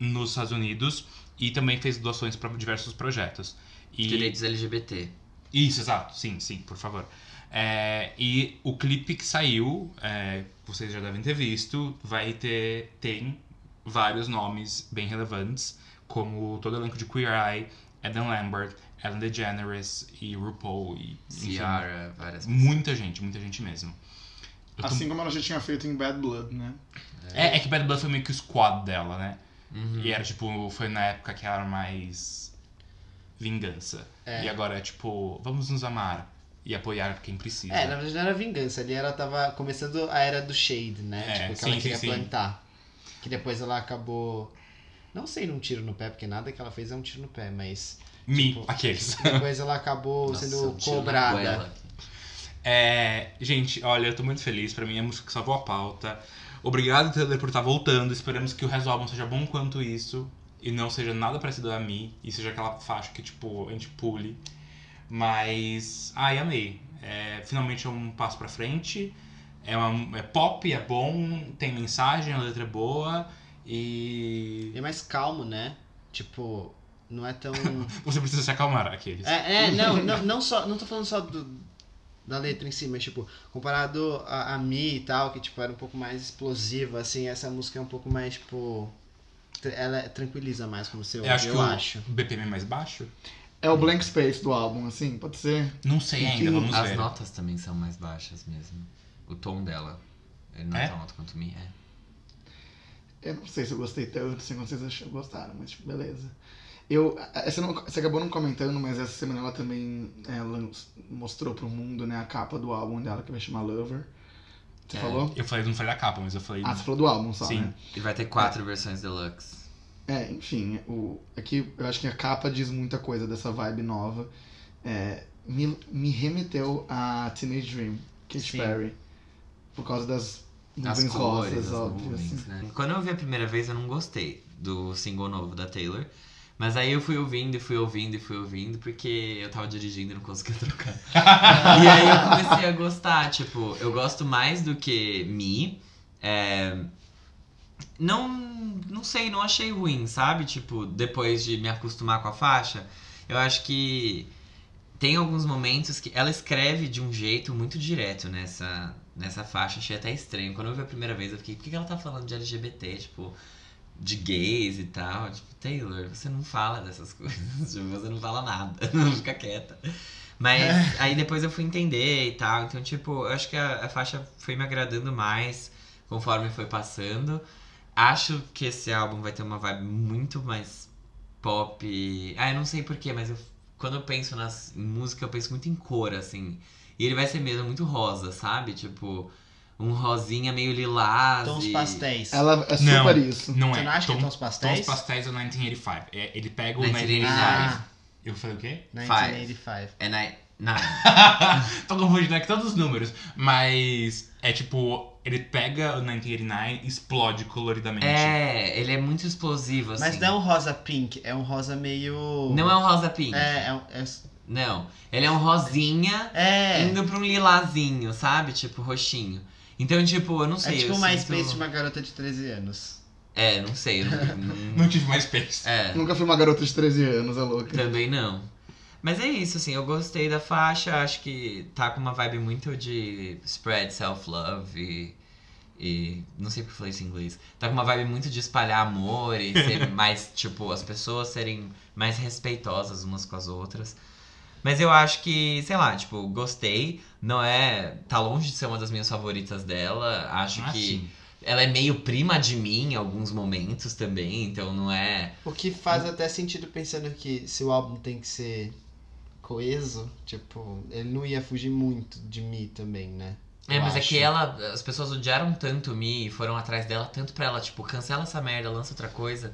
nos Estados Unidos e também fez doações para diversos projetos. E... Direitos LGBT. Isso, exato. Sim, sim, por favor. É, e o clipe que saiu, é, vocês já devem ter visto, vai ter tem vários nomes bem relevantes, como todo o elenco de Queer Eye, Eden Lambert, Ellen DeGeneres e RuPaul e enfim, Ciara, várias muita gente, muita gente mesmo. Eu tô- Assim como ela já tinha feito em Bad Blood, né? É, é que Bad Blood foi meio que o squad dela, né? Uhum. E era tipo, foi na época que ela era mais vingança. É. E agora é tipo, vamos nos amar e apoiar quem precisa. É, na verdade não era vingança, ali ela tava começando a era do Shade, né? É, tipo, que sim, ela sim, queria sim. plantar. Que depois ela acabou. Não sei num tiro no pé, porque nada que ela fez é um tiro no pé, mas. Me, tipo, aqueles. Depois ela acabou Nossa, sendo cobrada. É, gente, olha, eu tô muito feliz. Pra mim é a música que salvou a pauta. Obrigado, Taylor, por estar voltando. Esperamos que o resto do álbum seja bom quanto isso. E não seja nada parecido a mim. E seja aquela faixa que, tipo, a gente pule. Mas. Ai, amei. É, finalmente é um passo pra frente. É, uma, é pop, é bom, tem mensagem, a letra é boa. E. É mais calmo, né? Tipo, não é tão. Você precisa se acalmar, aqueles. É, é, não, não, não só. Não tô falando só do, da letra em si, mas tipo, comparado a, a Mi e tal, que tipo, era um pouco mais explosiva, assim, essa música é um pouco mais, tipo. Ela tranquiliza mais como você ouve, eu eu, acho o acho. BPM é mais baixo. É o blank space do álbum, assim, pode ser? Não sei ainda, vamos As ver. notas também são mais baixas mesmo. O tom dela. Ele não é, É? tão alto quanto o Mi, é. Eu não sei se eu gostei tanto, se vocês gostaram, mas tipo, beleza. Eu, você, não, você acabou não comentando, mas essa semana ela também é, lan- mostrou pro mundo né, a capa do álbum dela, que vai chamar Lover. Você É. falou? Eu falei, não falei da capa, mas eu falei. Ah, você falou do álbum só, Sim. né? E vai ter quatro versões deluxe. É, enfim, o, aqui eu acho que a capa diz muita coisa dessa vibe nova. É, me, me remeteu a Teenage Dream, Katy. Perry. Por causa das As nuvens cores, rosas, as óbvio. nuvens, assim. né? Quando eu vi a primeira vez, eu não gostei do single novo da Taylor. Mas aí eu fui ouvindo e fui ouvindo e fui ouvindo, porque eu tava dirigindo e não conseguia trocar. e aí eu comecei a gostar, tipo, eu gosto mais do que Me. É, Não, não sei, não achei ruim, sabe? Tipo, depois de me acostumar com a faixa, eu acho que tem alguns momentos que ela escreve de um jeito muito direto nessa, nessa faixa. Achei até estranho. Quando eu vi a primeira vez, eu fiquei, por que ela tá falando de LGBT? Tipo, de gays e tal. Tipo, Taylor, você não fala dessas coisas. Tipo, você não fala nada. Não fica quieta. Mas aí depois eu fui entender e tal. Então, tipo, eu acho que a, a faixa foi me agradando mais conforme foi passando. Acho que esse álbum vai ter uma vibe muito mais pop. Ah, eu não sei porquê, mas eu, quando eu penso nas, em música, eu penso muito em cor, assim. E ele vai ser mesmo muito rosa, sabe? Tipo, um rosinha meio lilás. Tons e... pastéis. Ela é Não. super isso. Não Você é. não acha que é Tom- tons pastéis? Tons pastéis é o 1985. É, ele pega o 1985. 1985. Ah, Eu falei o quê? 1985. É na... na... Tô confundindo aqui todos os números. Mas é tipo, ele pega o 1989 e explode coloridamente. É, ele é muito explosivo, assim. Mas não é um rosa pink, é um rosa meio. Não é um rosa pink. É, é, um- é, Não. Ele é um rosinha é, indo pra um lilazinho, sabe? Tipo, roxinho. Então, tipo, eu não é sei. tipo eu uma sinto... de uma garota de 13 anos. É, não sei. Eu não... não- Não tive mais space. É. Nunca fui uma garota de 13 anos, é louca. Também não. Mas é isso, assim, eu gostei da faixa, acho que tá com uma vibe muito de spread self-love e, e. Não sei porque eu falei isso em inglês. Tá com uma vibe muito de espalhar amor e ser mais, tipo, as pessoas serem mais respeitosas umas com as outras. Mas eu acho que, sei lá, tipo, gostei. Não é. Tá longe de ser uma das minhas favoritas dela. Acho Ah, que sim. ela é meio prima de mim em alguns momentos também, então não é. O que faz até sentido pensando que se o álbum tem que ser coeso, tipo, ele não ia fugir muito de mim também, né? É, Eu mas é acho. que ela. As pessoas odiaram tanto Mi e foram atrás dela, tanto pra ela, tipo, cancela essa merda, lança outra coisa.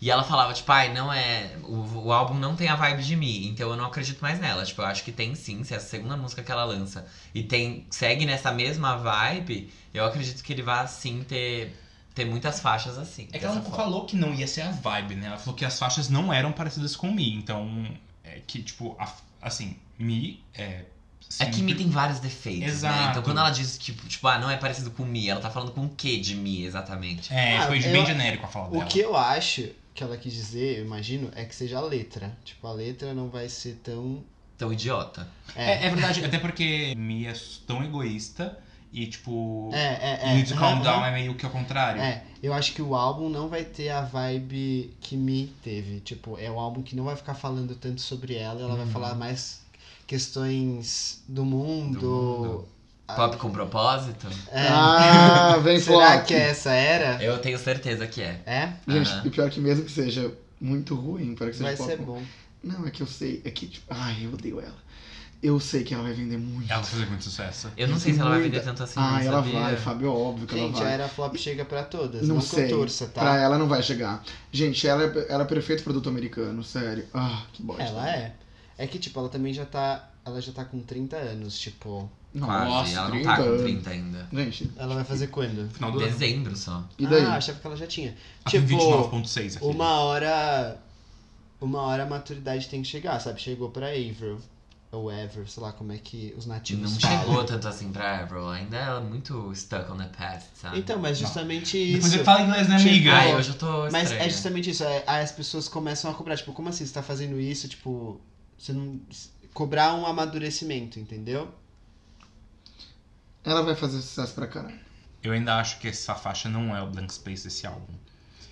E ela falava, tipo, ai, não é. O, o álbum não tem a vibe de Mi, então eu não acredito mais nela. Tipo, eu acho que tem sim, se é a segunda música que ela lança e tem segue nessa mesma vibe, eu acredito que ele vai sim ter, ter muitas faixas assim. É que ela forma. falou que não ia ser a vibe, né? Ela falou que as faixas não eram parecidas com Mi. Então, é que, tipo, a- assim, Mi é. É que Mi tem vários defeitos, né? Exato. Então quando ela diz, tipo, tipo, ah, não é parecido com Mi, ela tá falando com o que de Mi, exatamente? É, Ah, foi eu- bem genérico a fala O dela. que eu acho que ela quis dizer, eu imagino, é que seja a letra. Tipo, a letra não vai ser tão. Tão idiota. É, é verdade, até porque Mia é tão egoísta e, tipo, É, é, é. Need to Calm Down é meio que ao contrário. É, eu acho que o álbum não vai ter a vibe que Me teve. Tipo, é um álbum que não vai ficar falando tanto sobre ela, ela vai Uhum. falar mais questões do mundo. Do mundo. Ah, Pop com propósito? É. Ah, vem Será flop. que é essa era? Eu tenho certeza que é. É? Gente, Aham. e pior que mesmo que seja muito ruim, para que seja Vai pop. ser bom. Não, é que eu sei, é que, tipo, ai, eu odeio ela. Eu sei que ela vai vender muito. Ela vai fazer muito sucesso. Eu não sei se ela vai vender tanto assim. Ah, ela sabia? vai, Fábio, é óbvio que Gente, ela a vai. era flop chega pra todas. Não Não, sei. torça, Pra tá? ela não vai chegar. Gente, ela é, ela é perfeito produto americano, sério. Ah, que bosta. Ela é. É que, tipo, ela também já tá. Ela já tá com 30 anos, tipo. Quase, Nossa, ela não 30 tá com anos. 30 ainda. Gente, Ela vai fazer quando? Final do ano. Dezembro só. e daí? Ah, achava que ela já tinha. Ela tem Tipo, 29.6 aqui. uma hora. Uma hora a maturidade tem que chegar, sabe? Chegou pra Avril. Ou Ever, sei lá como é que os nativos Não falam. chegou tanto assim pra Avril. Ainda é muito stuck on the past, sabe? Então, mas justamente Depois isso. ele fala inglês, né, Tipo, amiga? Ai, hoje eu tô Mas estranha. é justamente isso. é- aí as pessoas começam a cobrar. Tipo, como assim? Você tá fazendo isso? Tipo, você não. Cobrar um amadurecimento, entendeu? Ela vai fazer sucesso pra caralho. Eu ainda acho que essa faixa não é o blank space desse álbum.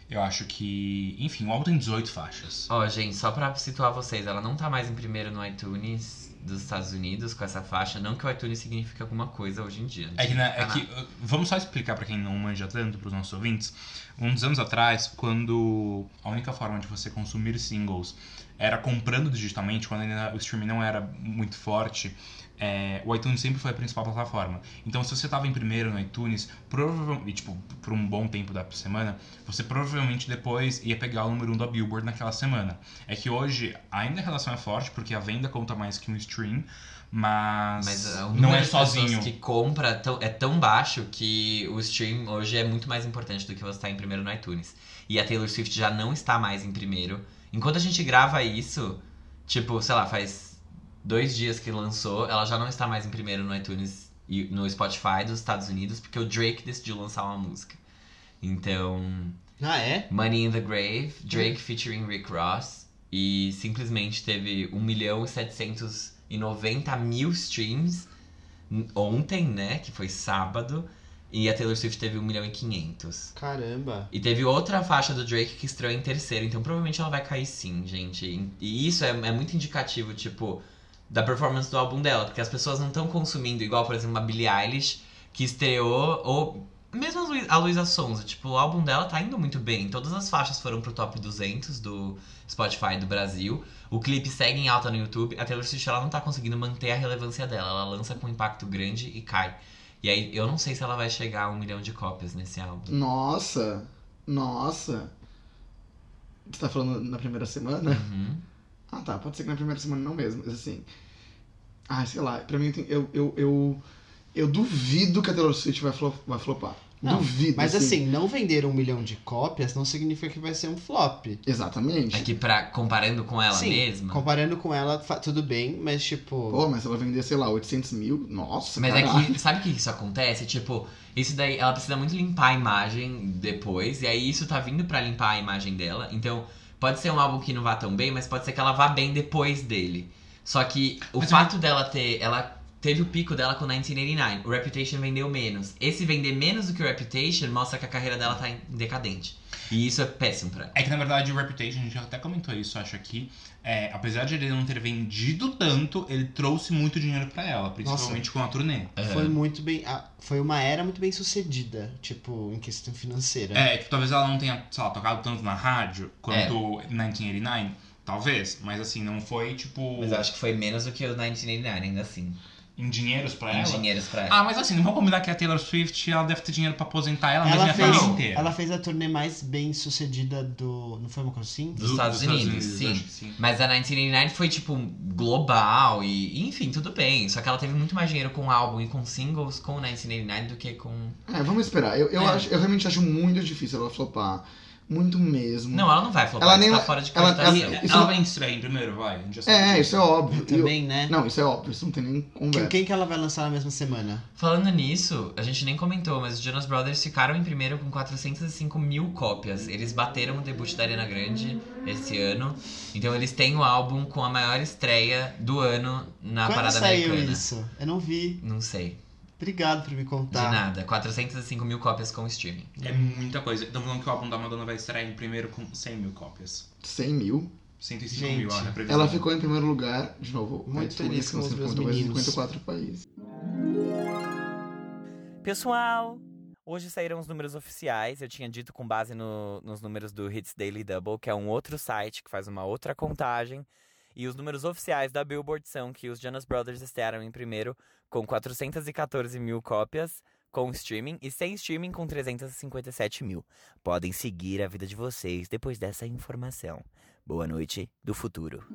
Eu acho que. Enfim, o álbum tem 18 faixas. Ó, gente, só pra situar vocês, ela não tá mais em primeiro no iTunes dos Estados Unidos com essa faixa. Não que o iTunes signifique alguma coisa hoje em dia. É que, né, é que uh, vamos só explicar pra quem não manja tanto, pros nossos ouvintes. Uns anos atrás, quando a única forma de você consumir singles era comprando digitalmente, quando ainda o streaming não era muito forte, é, o iTunes sempre foi a principal plataforma. Então, se você tava em primeiro no iTunes, provavelmente, tipo, por um bom tempo da semana, você provavelmente depois ia pegar o número 1 um da Billboard naquela semana. É que hoje ainda a relação é forte, porque a venda conta mais que um stream, mas, Mas o não é sozinho. que compra é tão- é tão baixo que o stream hoje é muito mais importante do que você estar em primeiro no iTunes. E a Taylor Swift já não está mais em primeiro. Enquanto a gente grava isso, tipo, sei lá, faz dois dias que lançou, ela já não está mais em primeiro no iTunes e no Spotify dos Estados Unidos, porque o Drake decidiu lançar uma música. Então, Ah, é? Money in the Grave, Drake featuring Rick Ross. E simplesmente teve 1 milhão e 790 mil streams ontem, né? Que foi sábado. E a Taylor Swift teve 1 milhão e 500. Caramba. E teve outra faixa do Drake que estreou em terceiro. Então provavelmente ela vai cair sim, gente. E isso é, é muito indicativo, tipo, da performance do álbum dela. Porque as pessoas não estão consumindo igual, por exemplo, uma Billie Eilish, que estreou, ou mesmo a Luí- a Luísa Sonza. Tipo, o álbum dela tá indo muito bem. Todas as faixas foram pro top 200 do Spotify do Brasil. O clipe segue em alta no YouTube. A Taylor Swift ela não tá conseguindo manter a relevância dela. Ela lança com impacto grande e cai. E aí, eu não sei se ela vai chegar a um milhão de cópias nesse álbum. Nossa, nossa. Você tá falando na primeira semana? Uhum. Ah, tá. Pode ser que na primeira semana não mesmo, mas assim. Ah, sei lá. Pra mim, eu, eu, eu, eu duvido que a Taylor Swift vai, flop, vai flopar. Não, duvido. Mas assim, não vender um milhão de cópias não significa que vai ser um flop. Exatamente. É que pra, comparando com ela Sim, mesma. Comparando com ela, tudo bem, mas tipo. Pô, mas se ela vender, sei lá, 800 mil, nossa. Mas é caralho. que, sabe o que isso acontece? Tipo, isso daí, ela precisa muito limpar a imagem depois, e aí isso tá vindo pra limpar a imagem dela. Então, pode ser um álbum que não vá tão bem, mas pode ser que ela vá bem depois dele. Só que o Mas fato dela ter. Ela teve o pico dela com 1989. O Reputation vendeu menos. Esse vender menos do que o Reputation mostra que a carreira dela tá em decadente. E isso é péssimo pra ela. É que na verdade o Reputation, a gente até comentou isso, acho aqui. é, apesar de ele não ter vendido tanto, ele trouxe muito dinheiro pra ela, principalmente com a turnê. Foi muito bem. Foi uma era muito bem sucedida, tipo, em questão financeira. É, tipo, talvez ela não tenha, sei lá, tocado tanto na rádio quanto 1989, talvez, mas assim, não foi tipo Mas eu acho que foi menos do que o 1989, ainda assim. Em dinheiros pra Em ela. dinheiros pra ela. Ah, mas assim, não vamos combinar que a Taylor Swift, ela deve ter dinheiro pra aposentar ela, Ela mesmo e a fez, família inteira. ela fez a turnê mais bem sucedida do. Não foi uma coisa assim? Dos Estados Unidos, sim. acho que sim. Mas a 1989 foi, tipo, global e, enfim, tudo bem. Só que ela teve muito mais dinheiro com o álbum e com singles com 1989 do que com... É, vamos esperar. Eu, eu, É. acho, eu realmente acho muito difícil ela flopar. Muito mesmo. Não, ela não vai flopar, Ela nem- tá fora de ela- cogitação. ela- Ela, Isso- ela vai estrear em primeiro, vai? É, isso é óbvio. Eu- Também, né? Não, isso é óbvio, isso não tem nem Quem, conversa. quem que ela vai lançar na mesma semana? Falando nisso, a gente nem comentou, mas os Jonas Brothers ficaram em primeiro com 405 mil cópias. Eles bateram o debut da Ariana Grande esse ano. Então eles têm o álbum com a maior estreia do ano na Quando parada saiu americana. isso? Eu não vi. Não sei. Obrigado por me De contar. nada. 405 mil cópias com streaming. É muita coisa. Estão falando que o álbum da Madonna vai estrear em primeiro com 100 mil cópias. 100 mil. 105 Gente, mil, olha a previsão. Ela ficou em primeiro lugar, de novo. Muito feliz com não os meus meninos. 54 países. Pessoal, hoje saíram os números oficiais. Eu tinha dito com base no- nos números do Hits Daily Double, que é um outro site que faz uma outra contagem. E os números oficiais da Billboard são que os Jonas Brothers estaram em primeiro com 414 mil cópias com streaming e sem streaming com 357 mil. Podem seguir a vida de vocês depois dessa informação. Boa noite do futuro.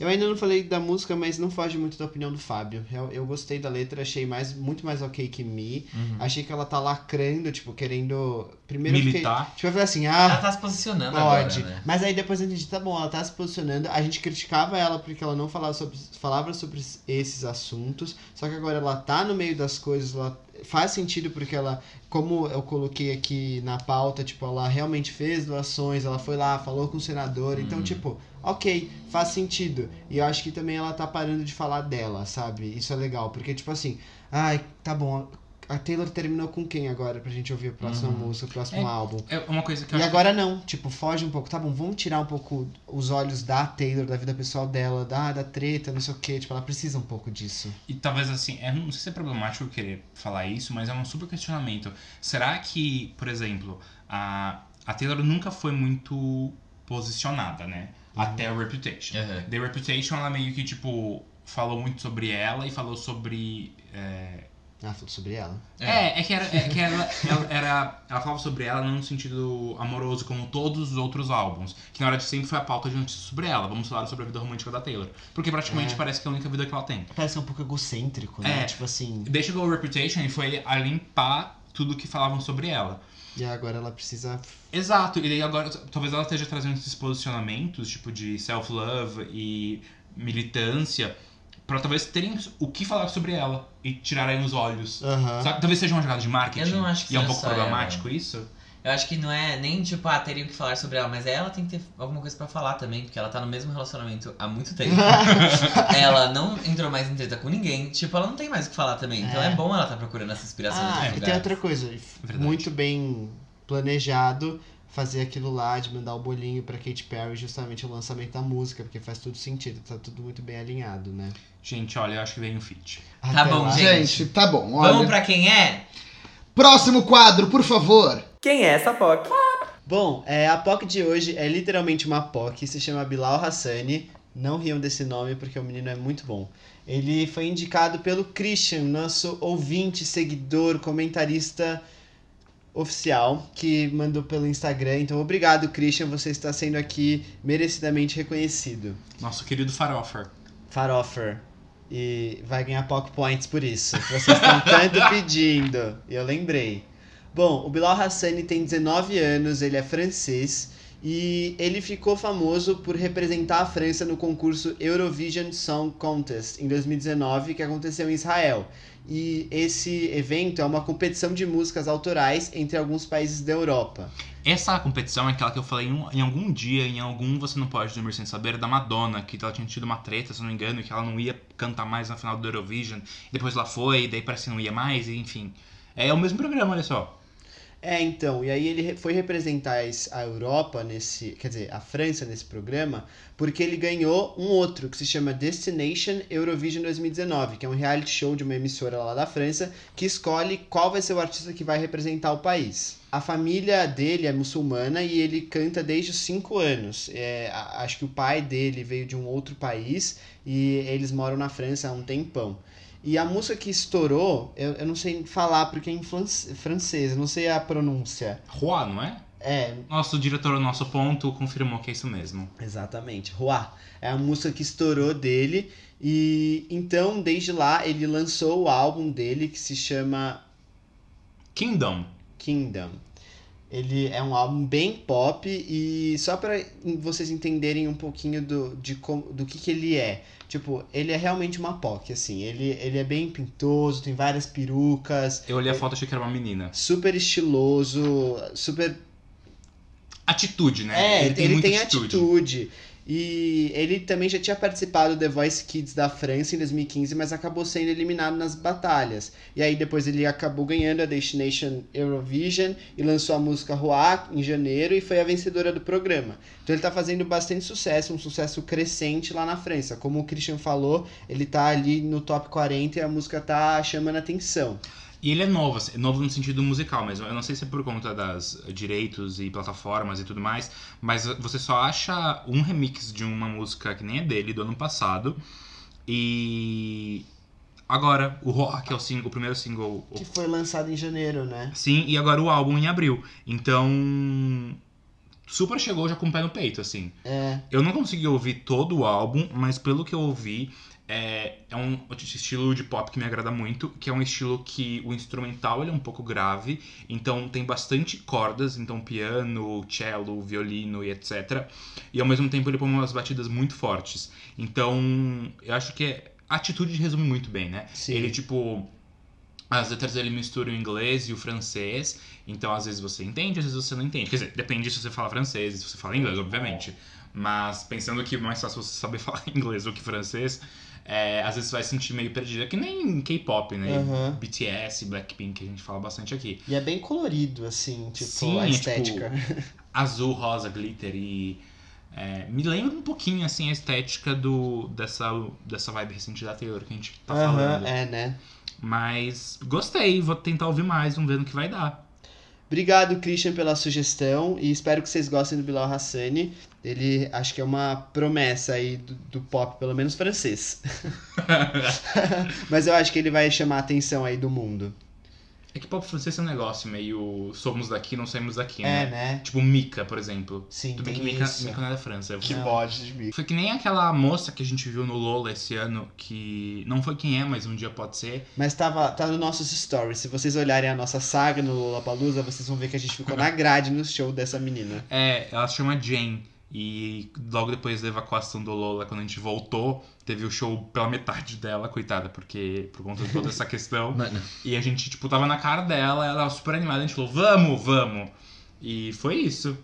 Eu ainda não falei da música, mas não foge muito da opinião do Fábio. Eu, eu gostei da letra, achei mais, muito mais ok que Me. Uhum. Achei que ela tá lacrando, tipo, querendo. Primeiro eu fiquei. Militar. Tipo, eu falei assim, Ela ah. tá se posicionando Pode, agora, né? mas aí depois a gente tá bom, ela tá se posicionando. A gente criticava ela porque ela não falava sobre, falava sobre esses assuntos. Só que agora ela tá no meio das coisas, ela faz sentido porque ela, como eu coloquei aqui na pauta, tipo, ela realmente fez doações, ela foi lá, falou com o senador. Então, Hum. tipo, ok, faz sentido. E eu acho que também ela tá parando de falar dela, sabe? Isso é legal, porque, tipo assim, ai, tá bom. A Taylor terminou com quem agora pra gente ouvir a próxima Uhum. música, o próximo É, álbum? É uma coisa que eu E agora não, tipo, foge um pouco, tá bom, vamos tirar um pouco os olhos da Taylor, da vida pessoal dela, da, da treta, não sei o que, tipo, ela precisa um pouco disso. E talvez assim, é, não sei se é problemático eu querer falar isso, mas é um super questionamento. Será que, por exemplo, a, a Taylor nunca foi muito posicionada, né? Até o Reputation. Uhum. The Reputation, ela meio que, tipo, falou muito sobre ela e falou sobre. É, Ah, falou sobre ela. é, é que, era, é que ela, ela, era, ela falava sobre ela não no sentido amoroso, como todos os outros álbuns. Que na verdade sempre foi a pauta de notícias sobre ela. Vamos falar sobre a vida romântica da Taylor. Porque praticamente É. parece que é a única vida que ela tem. Parece um pouco egocêntrico, né? É. Tipo assim, chegou o Reputation e foi a limpar tudo que falavam sobre ela. E agora ela precisa. Exato, e daí agora talvez ela esteja trazendo esses posicionamentos, tipo de self-love e militância, pra talvez terem o que falar sobre ela e tirarem os olhos. Aham. Sabe? Talvez seja uma jogada de marketing. Eu não acho que E é um pouco só ela. problemático isso. Eu acho que não é nem tipo, ah, teriam que falar sobre ela, mas ela tem que ter alguma coisa pra falar também, porque ela tá no mesmo relacionamento há muito tempo. ela não entrou mais em treta com ninguém, tipo, ela não tem mais o que falar também. Então É. é bom ela tá procurando essa inspiração Ah, e tem outra coisa, Verdade. muito bem planejado fazer aquilo lá de mandar o bolinho pra Katy Perry justamente o lançamento da música, porque faz tudo sentido, tá tudo muito bem alinhado, né? Gente, olha, eu acho que vem um feat. Tá Até bom, lá. Gente. Gente, tá bom, olha. Vamos pra quem é? Próximo quadro, por favor. Quem é essa POC? Bom, é, a POC de hoje é literalmente uma POC, se chama Bilal Hassani. Não riam desse nome porque o menino é muito bom. Ele foi indicado pelo Christian, nosso ouvinte, seguidor, comentarista oficial, que mandou pelo Instagram. Então, obrigado, Christian, você está sendo aqui merecidamente reconhecido. Nosso querido Farofer. Farofer. E vai ganhar POC Points por isso. Vocês estão tanto pedindo. E eu lembrei. Bom, o Bilal Hassani tem 19 anos, ele é francês e ele ficou famoso por representar a França no concurso Eurovision Song Contest em 2019, que aconteceu em Israel. E esse evento é uma competição de músicas autorais entre alguns países da Europa. Essa competição é aquela que eu falei em, em algum dia, em algum Você Não Pode Dormir Sem Saber, da Madonna, que ela tinha tido uma treta, se não me engano, que ela não ia cantar mais na final do Eurovision. Depois ela foi, daí parece que não ia mais, enfim. É o mesmo programa, olha só. É, então, e aí ele foi representar es- a Europa nesse, quer dizer, a França nesse programa, porque ele ganhou um outro que se chama Destination Eurovision 2019, que é um reality show de uma emissora lá da França que escolhe qual vai ser o artista que vai representar o país. A família dele é muçulmana e ele canta desde os 5 anos. É, acho que o pai dele veio de um outro país e eles moram na França há um tempão. E a música que estourou, eu, eu não sei falar porque é em francês, não sei a pronúncia. Roi, não é? É, Nosso diretor nosso ponto confirmou que é isso mesmo. exatamente, Roi. É a música que estourou dele. E então, desde lá, ele lançou o álbum dele que se chama Kingdom. Kingdom. Ele é um álbum bem pop e só pra vocês entenderem um pouquinho do, de como, do que, que ele é. Tipo, ele é realmente uma POC, assim. Ele, ele é bem pintoso, tem várias perucas, Eu olhei a foto e achei que era uma menina. super estiloso, super Atitude, né? É, ele tem muita atitude. atitude. E ele também já tinha participado do The Voice Kids da França em 2015, mas acabou sendo eliminado nas batalhas. E aí depois ele acabou ganhando a Destination Eurovision e lançou a música Roar em janeiro e foi a vencedora do programa. Então ele tá fazendo bastante sucesso, um sucesso crescente lá na França. Como o Christian falou, ele tá ali no top 40 e a música tá chamando atenção. E ele é novo, assim, novo no sentido musical mesmo. Eu não sei se é por conta das direitos e plataformas e tudo mais, mas você só acha um remix de uma música que nem é dele, do ano passado. E agora, o Rock é o, sing- o primeiro single. Que foi lançado em janeiro, né? Sim, e agora o álbum em abril. Então. Super chegou já com o pé no peito, assim. É. Eu não consegui ouvir todo o álbum, mas pelo que eu ouvi, é, é um estilo de pop que me agrada muito, que é um estilo que o instrumental ele é um pouco grave, então tem bastante cordas, então piano, cello, violino e etc. E ao mesmo tempo ele põe umas batidas muito fortes. Então, eu acho que é, a atitude resume muito bem, né? Sim. Ele, tipo, as letras dele misturam o inglês e o francês, então às vezes você entende, às vezes você não entende. Quer dizer, depende se você fala francês se você fala inglês, obviamente. Mas pensando que é mais fácil você saber falar inglês do que francês, é, às vezes você vai se sentir meio perdida, que nem K-pop, né? Aham. BTS, Blackpink, que a gente fala bastante aqui. E é bem colorido, assim, tipo, Sim, a é, estética. Azul, rosa, glitter e. é, me lembra um pouquinho assim a estética do, dessa, dessa vibe recente da Taylor que a gente tá Aham, falando. é, né? Mas gostei, vou tentar ouvir mais, vamos ver no que vai dar. Obrigado, Christian, pela sugestão e espero que vocês gostem do Bilal Hassani. Ele acho que é uma promessa aí do, do pop, pelo menos francês. Mas eu acho que ele vai chamar a atenção aí do mundo. É que pop francês é um negócio meio somos daqui, não saímos daqui, É, né? né? Tipo Mika, por exemplo. Sim, Tudo bem que Mika, isso. Mika não é da França. Que bode de bico. Foi que nem aquela moça que a gente viu no Lola esse ano, que não foi quem é, mas um dia pode ser. Mas tava, tá nos nossos stories. Se vocês olharem a nossa saga no Lollapalooza, vocês vão ver que a gente ficou na grade no show dessa menina. É, ela se chama Jane. E logo depois da evacuação do Lola, quando a gente voltou, teve o show pela metade dela, coitada, porque por conta de toda essa questão. Mano, E a gente, tipo, tava na cara dela, ela tava super animada, a gente falou, vamos, vamos. E foi isso.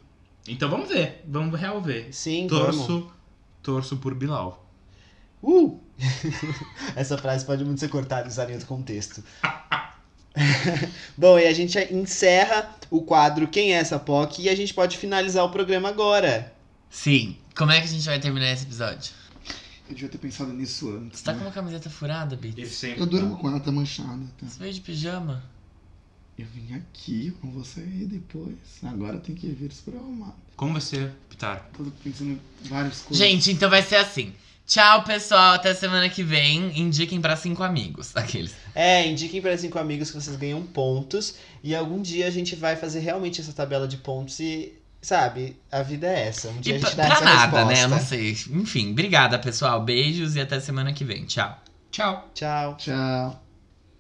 Então vamos ver, vamos real ver. Sim, vamos. Torço, torço por Bilal. Uh! Essa frase pode muito ser cortada e usada em outro contexto. Bom, e a gente encerra o quadro Quem é essa POC? E a gente pode finalizar o programa agora. Sim. Como é que a gente vai terminar esse episódio? Eu devia ter pensado nisso antes. Você tá né? com uma camiseta furada, Bits? Eu durmo com ela, tá manchada. Tá? Você veio de pijama? Eu vim aqui com você aí depois. Agora tem que vir isso pra arrumar. Como vai ser, Pitar? Tô pensando em várias coisas. Gente, então vai ser assim. Tchau, pessoal. Até semana que vem. Indiquem pra cinco amigos. Aqueles. É, indiquem para cinco amigos que vocês ganham pontos. E algum dia a gente vai fazer realmente essa tabela de pontos e, sabe, a vida é essa. Um dia E a pra, gente dá pra essa nada, né? resposta. Eu não sei. Enfim, obrigada, pessoal. Beijos e até semana que vem. Tchau. Tchau. Tchau. Tchau.